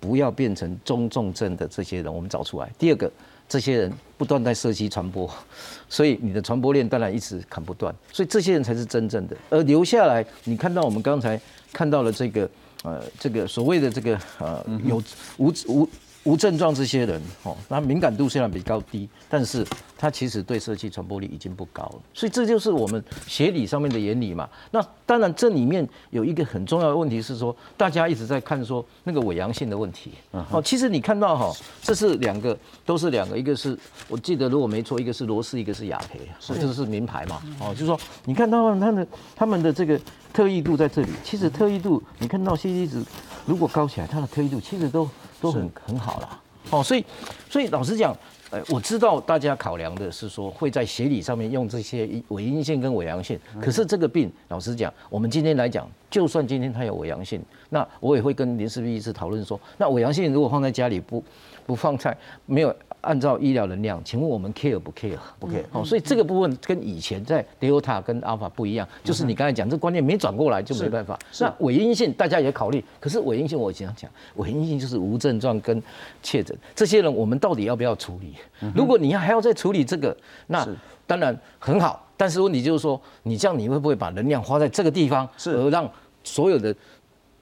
不要变成中重症的这些人，我们找出来。第二个，这些人不断在社区传播，所以你的传播链当然一直砍不断，所以这些人才是真正的。而留下来，你看到我们刚才看到了这个呃这个所谓的这个呃有无无。无症状这些人，哦，那敏感度虽然比较低，但是他其实对社区传播力已经不高了，所以这就是我们协理上面的原理嘛。那当然这里面有一个很重要的问题是说，大家一直在看说那个伪阳性的问题，哦，其实你看到哈，这是两个，都是两个，一个是我记得如果没错，一个是罗氏，一个是雅培，这个是名牌嘛，哦，就是说你看到他的他们的这个特异度在这里，其实特异度你看到 C D 值如果高起来，它的特异度其实都。都很很好啦，哦，所以所以老实讲，呃，我知道大家考量的是说会在协理上面用这些伪阴线跟伪阳线，可是这个病，老实讲，我们今天来讲，就算今天它有伪阳线，那我也会跟林世斌医师讨论说，那伪阳线如果放在家里不不放在没有。按照医疗能量，请问我们 care 不 care？不 care。好，所以这个部分跟以前在 Delta 跟 Alpha 不一样，就是你刚才讲这观念没转过来就没办法。那伪阴性大家也考虑，可是伪阴性我经常讲，伪阴性就是无症状跟确诊，这些人我们到底要不要处理？如果你要还要再处理这个，那当然很好，但是问题就是说，你这样你会不会把能量花在这个地方，而让所有的？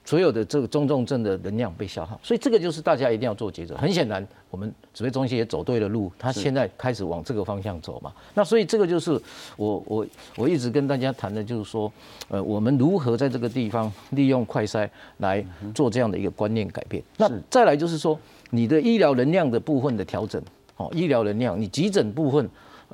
所有的这个中重症的能量被消耗，所以这个就是大家一定要做抉择。很显然，我们指挥中心也走对了路，他现在开始往这个方向走嘛。那所以这个就是我我我一直跟大家谈的，就是说，呃，我们如何在这个地方利用快筛来做这样的一个观念改变。那再来就是说，你的医疗能量的部分的调整，哦，医疗能量，你急诊部分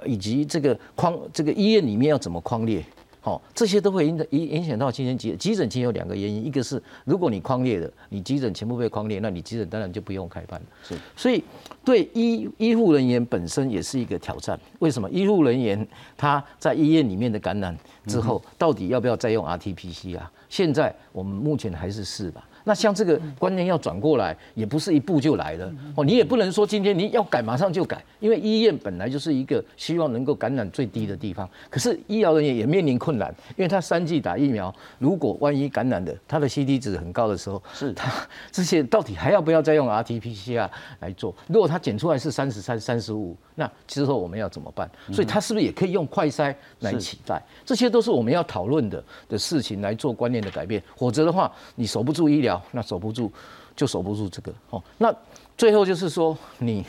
以及这个框这个医院里面要怎么框列？好，这些都会影影影响到今天急急诊。其实有两个原因，一个是如果你框列的，你急诊全部被框列，那你急诊当然就不用开办了。是，所以对医医护人员本身也是一个挑战。为什么？医护人员他在医院里面的感染之后，到底要不要再用 RT-PCR 啊？现在我们目前还是试吧。那像这个观念要转过来，也不是一步就来的哦。你也不能说今天你要改马上就改，因为医院本来就是一个希望能够感染最低的地方。可是医疗人员也面临困难，因为他三剂打疫苗，如果万一感染的，他的 C D 值很高的时候，是他这些到底还要不要再用 R T P C R 来做？如果他检出来是三十三、三十五，那之后我们要怎么办？所以他是不是也可以用快筛来取代？这些都是我们要讨论的的事情来做观念的改变，否则的话，你守不住医疗。那守不住，就守不住这个哦。那最后就是说，你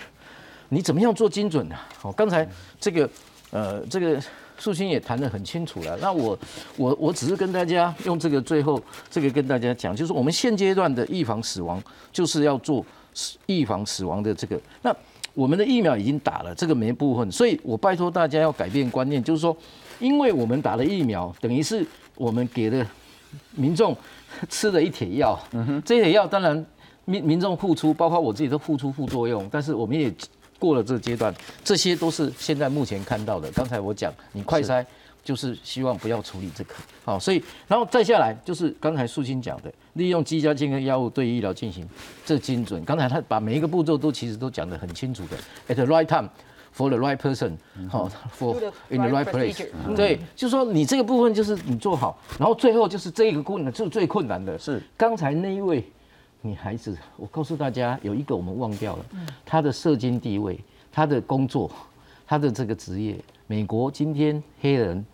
你怎么样做精准呢？哦，刚才这个呃，这个素清也谈得很清楚了。那我我我只是跟大家用这个最后这个跟大家讲，就是我们现阶段的预防死亡，就是要做预防死亡的这个。那我们的疫苗已经打了，这个没部分，所以我拜托大家要改变观念，就是说，因为我们打了疫苗，等于是我们给了民众。吃了一帖药，嗯这一帖药当然民民众付出，包括我自己都付出副作用，但是我们也过了这个阶段，这些都是现在目前看到的。刚才我讲，你快筛就是希望不要处理这个，好，所以然后再下来就是刚才素清讲的，利用居家健康药物对医疗进行这精准。刚才他把每一个步骤都其实都讲得很清楚的，at the right time。For the right person，好，for in the right place，对，就是说你这个部分就是你做好，然后最后就是这个困难，就最困难的。是。刚才那一位女孩子，我告诉大家有一个我们忘掉了，她的社经地位，她的工作，她的这个职业，美国今天黑人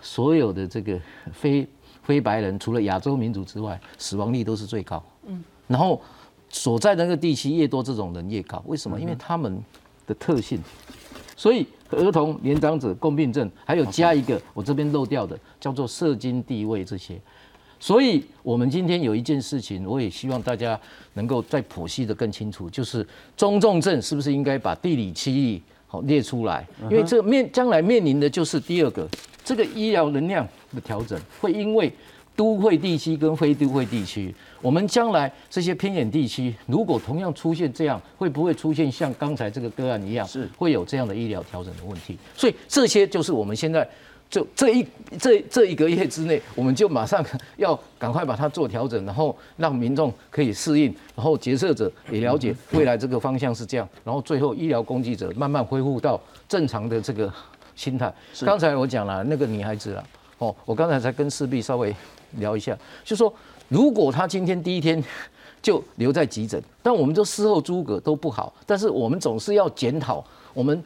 所有的这个非非白人，除了亚洲民族之外，死亡率都是最高，嗯，然后所在的那个地区越多，这种人越高，为什么？因为他们。的特性，所以儿童、年长者、共病症，还有加一个我这边漏掉的，叫做射精地位这些。所以，我们今天有一件事情，我也希望大家能够再剖析的更清楚，就是中重症是不是应该把地理区域好列出来？因为这面将来面临的就是第二个，这个医疗能量的调整会因为。都会地区跟非都会地区，我们将来这些偏远地区，如果同样出现这样，会不会出现像刚才这个个案一样，是会有这样的医疗调整的问题？所以这些就是我们现在就这一这这一个月之内，我们就马上要赶快把它做调整，然后让民众可以适应，然后决策者也了解未来这个方向是这样，然后最后医疗攻击者慢慢恢复到正常的这个心态。刚才我讲了那个女孩子啊。哦，我刚才才跟四壁稍微聊一下，就说如果他今天第一天 就留在急诊，但我们就事后诸葛都不好，但是我们总是要检讨。我们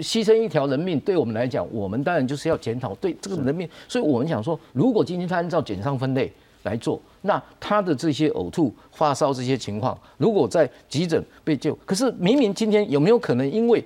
牺牲一条人命，对我们来讲，我们当然就是要检讨对这个人命。所以我们想说，如果今天他按照减伤分类来做，那他的这些呕吐、发烧这些情况，如果在急诊被救，可是明明今天有没有可能因为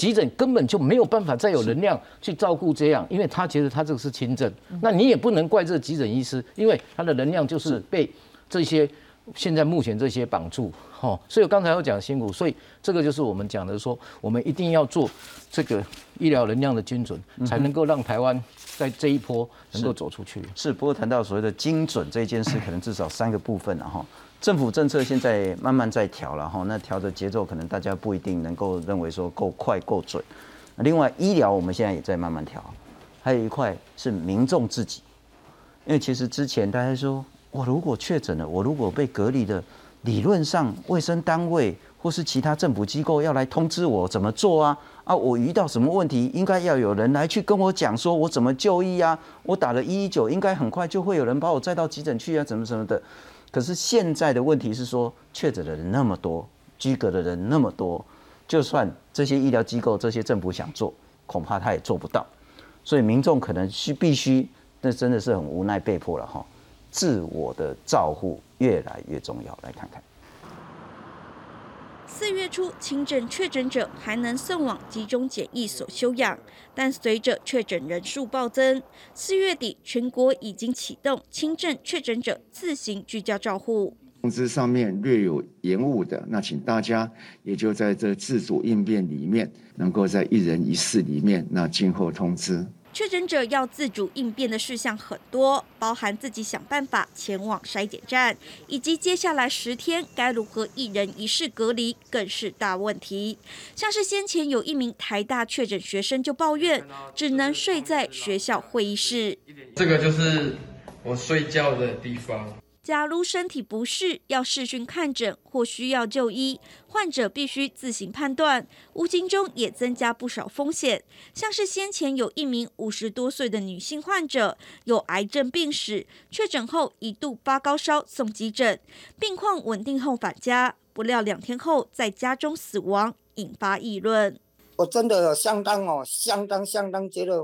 急诊根本就没有办法再有能量去照顾这样，因为他觉得他这个是轻症，那你也不能怪这个急诊医师，因为他的能量就是被这些现在目前这些绑住。哦，所以我刚才要讲辛苦，所以这个就是我们讲的说，我们一定要做这个医疗能量的精准，才能够让台湾在这一波能够走出去。是，不过谈到所谓的精准这件事，可能至少三个部分了哈。政府政策现在慢慢在调了哈，那调的节奏可能大家不一定能够认为说够快够准。另外，医疗我们现在也在慢慢调，还有一块是民众自己，因为其实之前大家说，我如果确诊了，我如果被隔离的。理论上，卫生单位或是其他政府机构要来通知我怎么做啊？啊，我遇到什么问题，应该要有人来去跟我讲，说我怎么就医啊？我打了一一九，应该很快就会有人把我载到急诊去啊，怎么什么的。可是现在的问题是说，确诊的人那么多，居格的人那么多，就算这些医疗机构、这些政府想做，恐怕他也做不到。所以民众可能需必须，那真的是很无奈，被迫了哈。自我的照护越来越重要，来看看。四月初，轻症确诊者还能送往集中检疫所休养，但随着确诊人数暴增，四月底全国已经启动轻症确诊者自行居家照护。通知上面略有延误的，那请大家也就在这自主应变里面，能够在一人一室里面，那静候通知。确诊者要自主应变的事项很多，包含自己想办法前往筛检站，以及接下来十天该如何一人一室隔离，更是大问题。像是先前有一名台大确诊学生就抱怨，只能睡在学校会议室。这个就是我睡觉的地方。假如身体不适要视讯看诊或需要就医，患者必须自行判断，无形中也增加不少风险。像是先前有一名五十多岁的女性患者有癌症病史，确诊后一度发高烧送急诊，病况稳定后返家，不料两天后在家中死亡，引发议论。我真的相当哦，相当相当觉得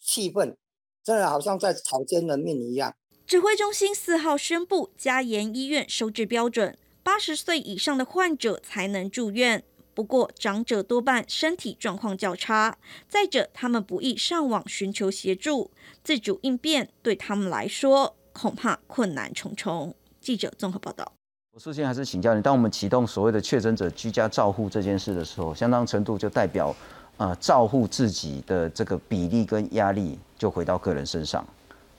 气愤，真的好像在草菅人命一样。指挥中心四号宣布，加严医院收治标准，八十岁以上的患者才能住院。不过，长者多半身体状况较差，再者他们不易上网寻求协助，自主应变对他们来说恐怕困难重重。记者综合报道。我首先还是请教你，当我们启动所谓的确诊者居家照护这件事的时候，相当程度就代表，呃，照护自己的这个比例跟压力就回到个人身上，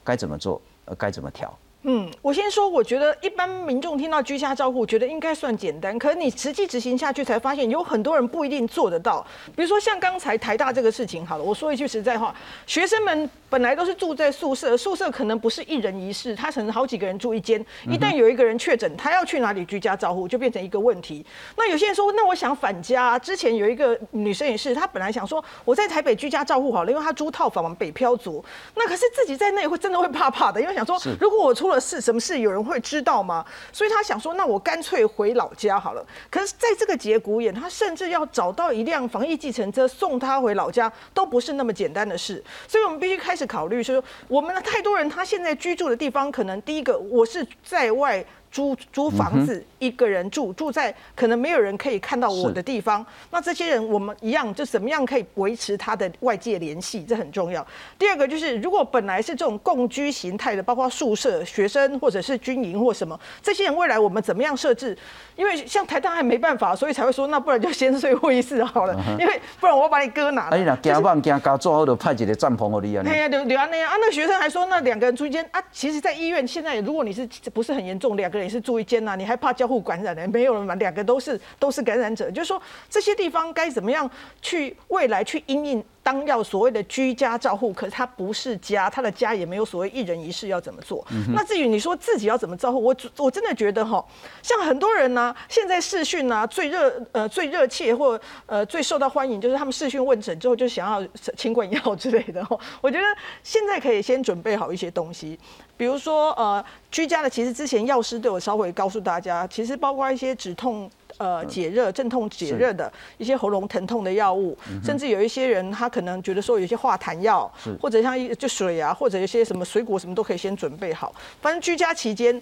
该怎么做？该怎么调？嗯，我先说，我觉得一般民众听到居家照护，觉得应该算简单。可是你实际执行下去，才发现有很多人不一定做得到。比如说像刚才台大这个事情，好了，我说一句实在话，学生们本来都是住在宿舍，宿舍可能不是一人一室，他可能好几个人住一间。一旦有一个人确诊，他要去哪里居家照护，就变成一个问题。那有些人说，那我想返家。之前有一个女生也是，她本来想说我在台北居家照护好了，因为她租套房嘛，北漂族。那可是自己在那里会真的会怕怕的，因为想说，如果我出了事，什么事有人会知道吗？所以她想说，那我干脆回老家好了。可是，在这个节骨眼，她甚至要找到一辆防疫计程车送她回老家，都不是那么简单的事。所以我们必须开是考虑，是说我们的太多人，他现在居住的地方，可能第一个，我是在外。租租房子一个人住，住在可能没有人可以看到我的地方。那这些人我们一样，就怎么样可以维持他的外界联系，这很重要。第二个就是，如果本来是这种共居形态的，包括宿舍、学生或者是军营或什么，这些人未来我们怎么样设置？因为像台大还没办法，所以才会说，那不然就先睡会议室好了，因为 不然我把你搁哪？哎呀，惊棒惊高，做好就派几个帐篷给你啊。哎呀，留留安那样啊。那学生还说，那两个人住一间啊。其实，在医院现在，如果你是不是很严重，两个人也是住一间呐，你还怕交互感染呢？没有了嘛，两个都是都是感染者，就是说这些地方该怎么样去未来去应应。当要所谓的居家照护，可是他不是家，他的家也没有所谓一人一室要怎么做。那至于你说自己要怎么照顾，我我真的觉得哈，像很多人呢，现在视讯呢最热呃最热切或呃最受到欢迎，就是他们视讯问诊之后就想要清冠药之类的。我觉得现在可以先准备好一些东西，比如说呃居家的，其实之前药师都有稍微告诉大家，其实包括一些止痛。呃，解热、镇痛、解热的一些喉咙疼痛的药物，甚至有一些人他可能觉得说有些化痰药，或者像一就水啊，或者一些什么水果什么都可以先准备好。反正居家期间，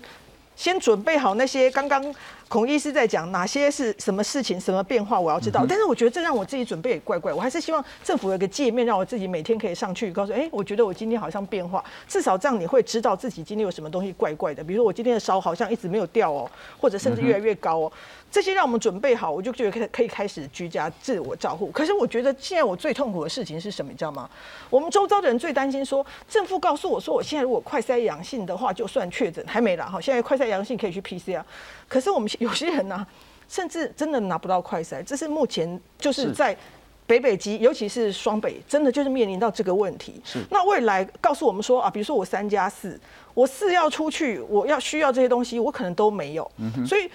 先准备好那些刚刚。孔医师在讲哪些是什么事情、什么变化，我要知道。但是我觉得这让我自己准备也怪怪，我还是希望政府有个界面，让我自己每天可以上去告诉，哎，我觉得我今天好像变化，至少这样你会知道自己今天有什么东西怪怪的。比如说我今天的烧好像一直没有掉哦，或者甚至越来越高哦，这些让我们准备好，我就觉得可可以开始居家自我照护。可是我觉得现在我最痛苦的事情是什么，你知道吗？我们周遭的人最担心说，政府告诉我说，我现在如果快筛阳性的话，就算确诊还没了哈，现在快筛阳性可以去 PCR。可是我们有些人呢，甚至真的拿不到快筛，这是目前就是在北北基，尤其是双北，真的就是面临到这个问题。是。那未来告诉我们说啊，比如说我三加四，我四要出去，我要需要这些东西，我可能都没有。嗯所以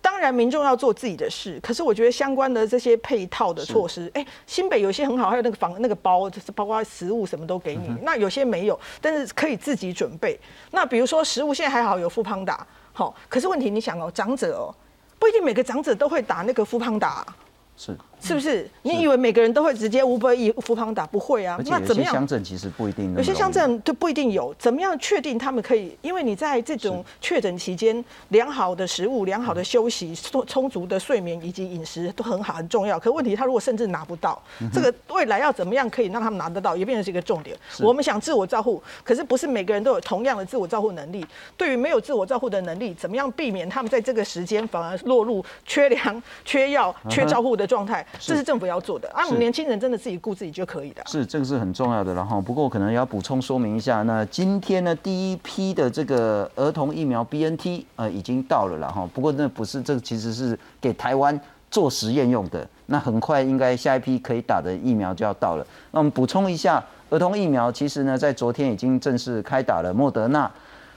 当然民众要做自己的事，可是我觉得相关的这些配套的措施，哎，新北有些很好，还有那个房那个包，就是包括食物什么都给你。那有些没有，但是可以自己准备。那比如说食物现在还好有富胖达。好，可是问题你想哦，长者哦，不一定每个长者都会打那个富胖达，是。是不是？你以为每个人都会直接五百亿扶旁打？不会啊。那怎么样？乡镇其实不一定。有些乡镇就不一定有。怎么样确定他们可以？因为你在这种确诊期间，良好的食物、良好的休息、充充足的睡眠以及饮食都很好，很重要。可问题他如果甚至拿不到，这个未来要怎么样可以让他们拿得到，也变成是一个重点。我们想自我照护，可是不是每个人都有同样的自我照护能力。对于没有自我照护的能力，怎么样避免他们在这个时间反而落入缺粮、缺药、缺照护的状态？这是政府要。做的啊，我们年轻人真的自己顾自己就可以的。是，这个是很重要的。然后，不过可能要补充说明一下，那今天呢，第一批的这个儿童疫苗 BNT 呃已经到了了哈。不过那不是，这个其实是给台湾做实验用的。那很快应该下一批可以打的疫苗就要到了。那我们补充一下，儿童疫苗其实呢，在昨天已经正式开打了莫德纳。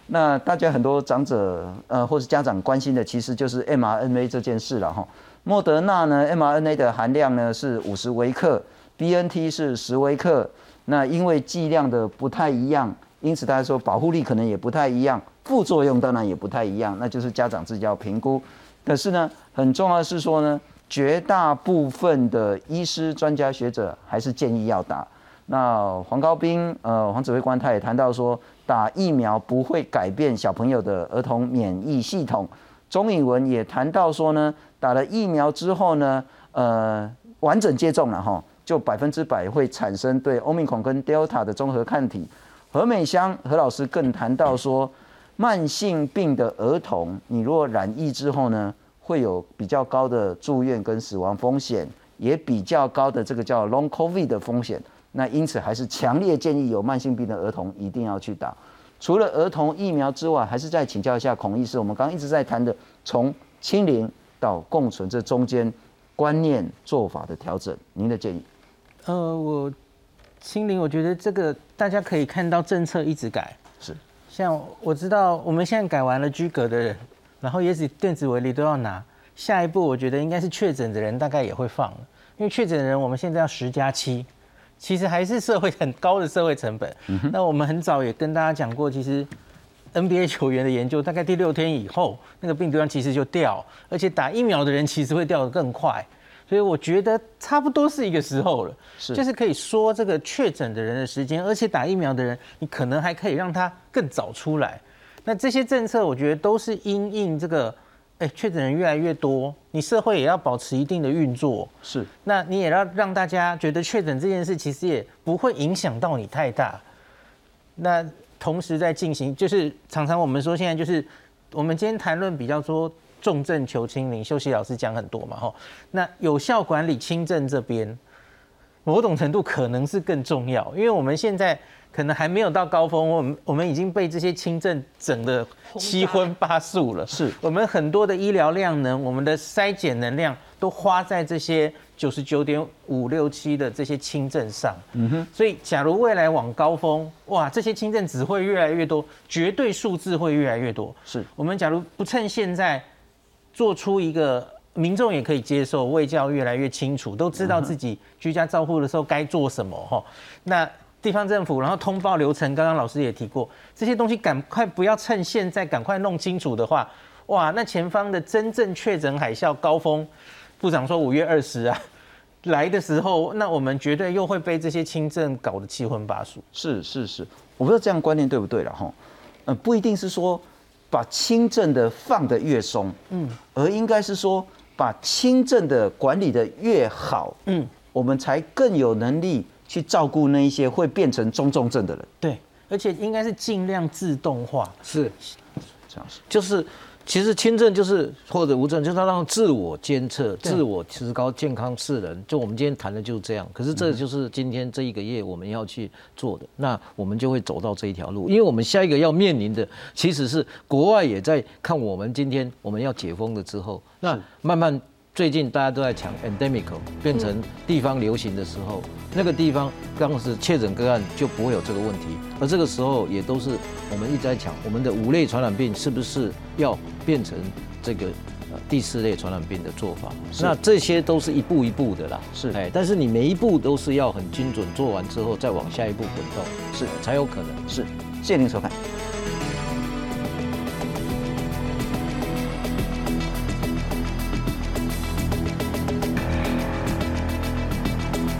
那大家很多长者呃或是家长关心的，其实就是 mRNA 这件事了哈。莫德纳呢，mRNA 的含量呢是五十微克，BNT 是十微克。那因为剂量的不太一样，因此大家说保护力可能也不太一样，副作用当然也不太一样，那就是家长自己要评估。可是呢，很重要的是说呢，绝大部分的医师、专家学者还是建议要打。那黄高斌，呃，黄指挥官他也谈到说，打疫苗不会改变小朋友的儿童免疫系统。钟颖文也谈到说呢。打了疫苗之后呢，呃，完整接种了哈，就百分之百会产生对欧米孔跟 Delta 的综合抗体。何美香何老师更谈到说，慢性病的儿童，你如果染疫之后呢，会有比较高的住院跟死亡风险，也比较高的这个叫 Long COVID 的风险。那因此还是强烈建议有慢性病的儿童一定要去打。除了儿童疫苗之外，还是再请教一下孔医师，我们刚刚一直在谈的从清零。到共存这中间观念做法的调整，您的建议？呃，我清零，我觉得这个大家可以看到政策一直改，是像我知道我们现在改完了居隔的人，然后也许电子围篱都要拿，下一步我觉得应该是确诊的人大概也会放了，因为确诊的人我们现在要十加七，其实还是社会很高的社会成本。那我们很早也跟大家讲过，其实。NBA 球员的研究，大概第六天以后，那个病毒量其实就掉，而且打疫苗的人其实会掉得更快，所以我觉得差不多是一个时候了，是，就是可以说这个确诊的人的时间，而且打疫苗的人，你可能还可以让他更早出来。那这些政策，我觉得都是因应这个，哎，确诊人越来越多，你社会也要保持一定的运作，是，那你也要让大家觉得确诊这件事其实也不会影响到你太大，那。同时在进行，就是常常我们说现在就是我们今天谈论比较说重症求清零，休息老师讲很多嘛吼。那有效管理轻症这边，某种程度可能是更重要，因为我们现在可能还没有到高峰，我们我们已经被这些轻症整的七荤八素了。是我们很多的医疗量能，我们的筛检能量都花在这些九十九点五六七的这些轻症上。嗯哼，所以假如未来往高峰，哇，这些轻症只会越来越多，绝对数字会越来越多。是我们假如不趁现在做出一个。民众也可以接受，卫教越来越清楚，都知道自己居家照护的时候该做什么哈。那地方政府，然后通报流程，刚刚老师也提过，这些东西赶快不要趁现在赶快弄清楚的话，哇，那前方的真正确诊海啸高峰，部长说五月二十啊 来的时候，那我们绝对又会被这些轻症搞得七荤八素。是是是，我不知道这样观念对不对了哈。呃，不一定是说把轻症的放得越松，嗯，而应该是说。把轻症的管理的越好，嗯，我们才更有能力去照顾那一些会变成中重症的人。对，而且应该是尽量自动化。是，这样是，就是。其实轻症就是或者无症，就是让自我监测、自我提高健康是人。就我们今天谈的就是这样。可是这就是今天这一个月我们要去做的。那我们就会走到这一条路，因为我们下一个要面临的其实是国外也在看我们今天我们要解封了之后，那慢慢。最近大家都在抢 endemic 变成地方流行的时候，那个地方当时确诊个案就不会有这个问题，而这个时候也都是我们一直在抢我们的五类传染病是不是要变成这个呃第四类传染病的做法？那这些都是一步一步的啦，是。哎，但是你每一步都是要很精准，做完之后再往下一步滚动，是。才有可能。是。谢谢您收看。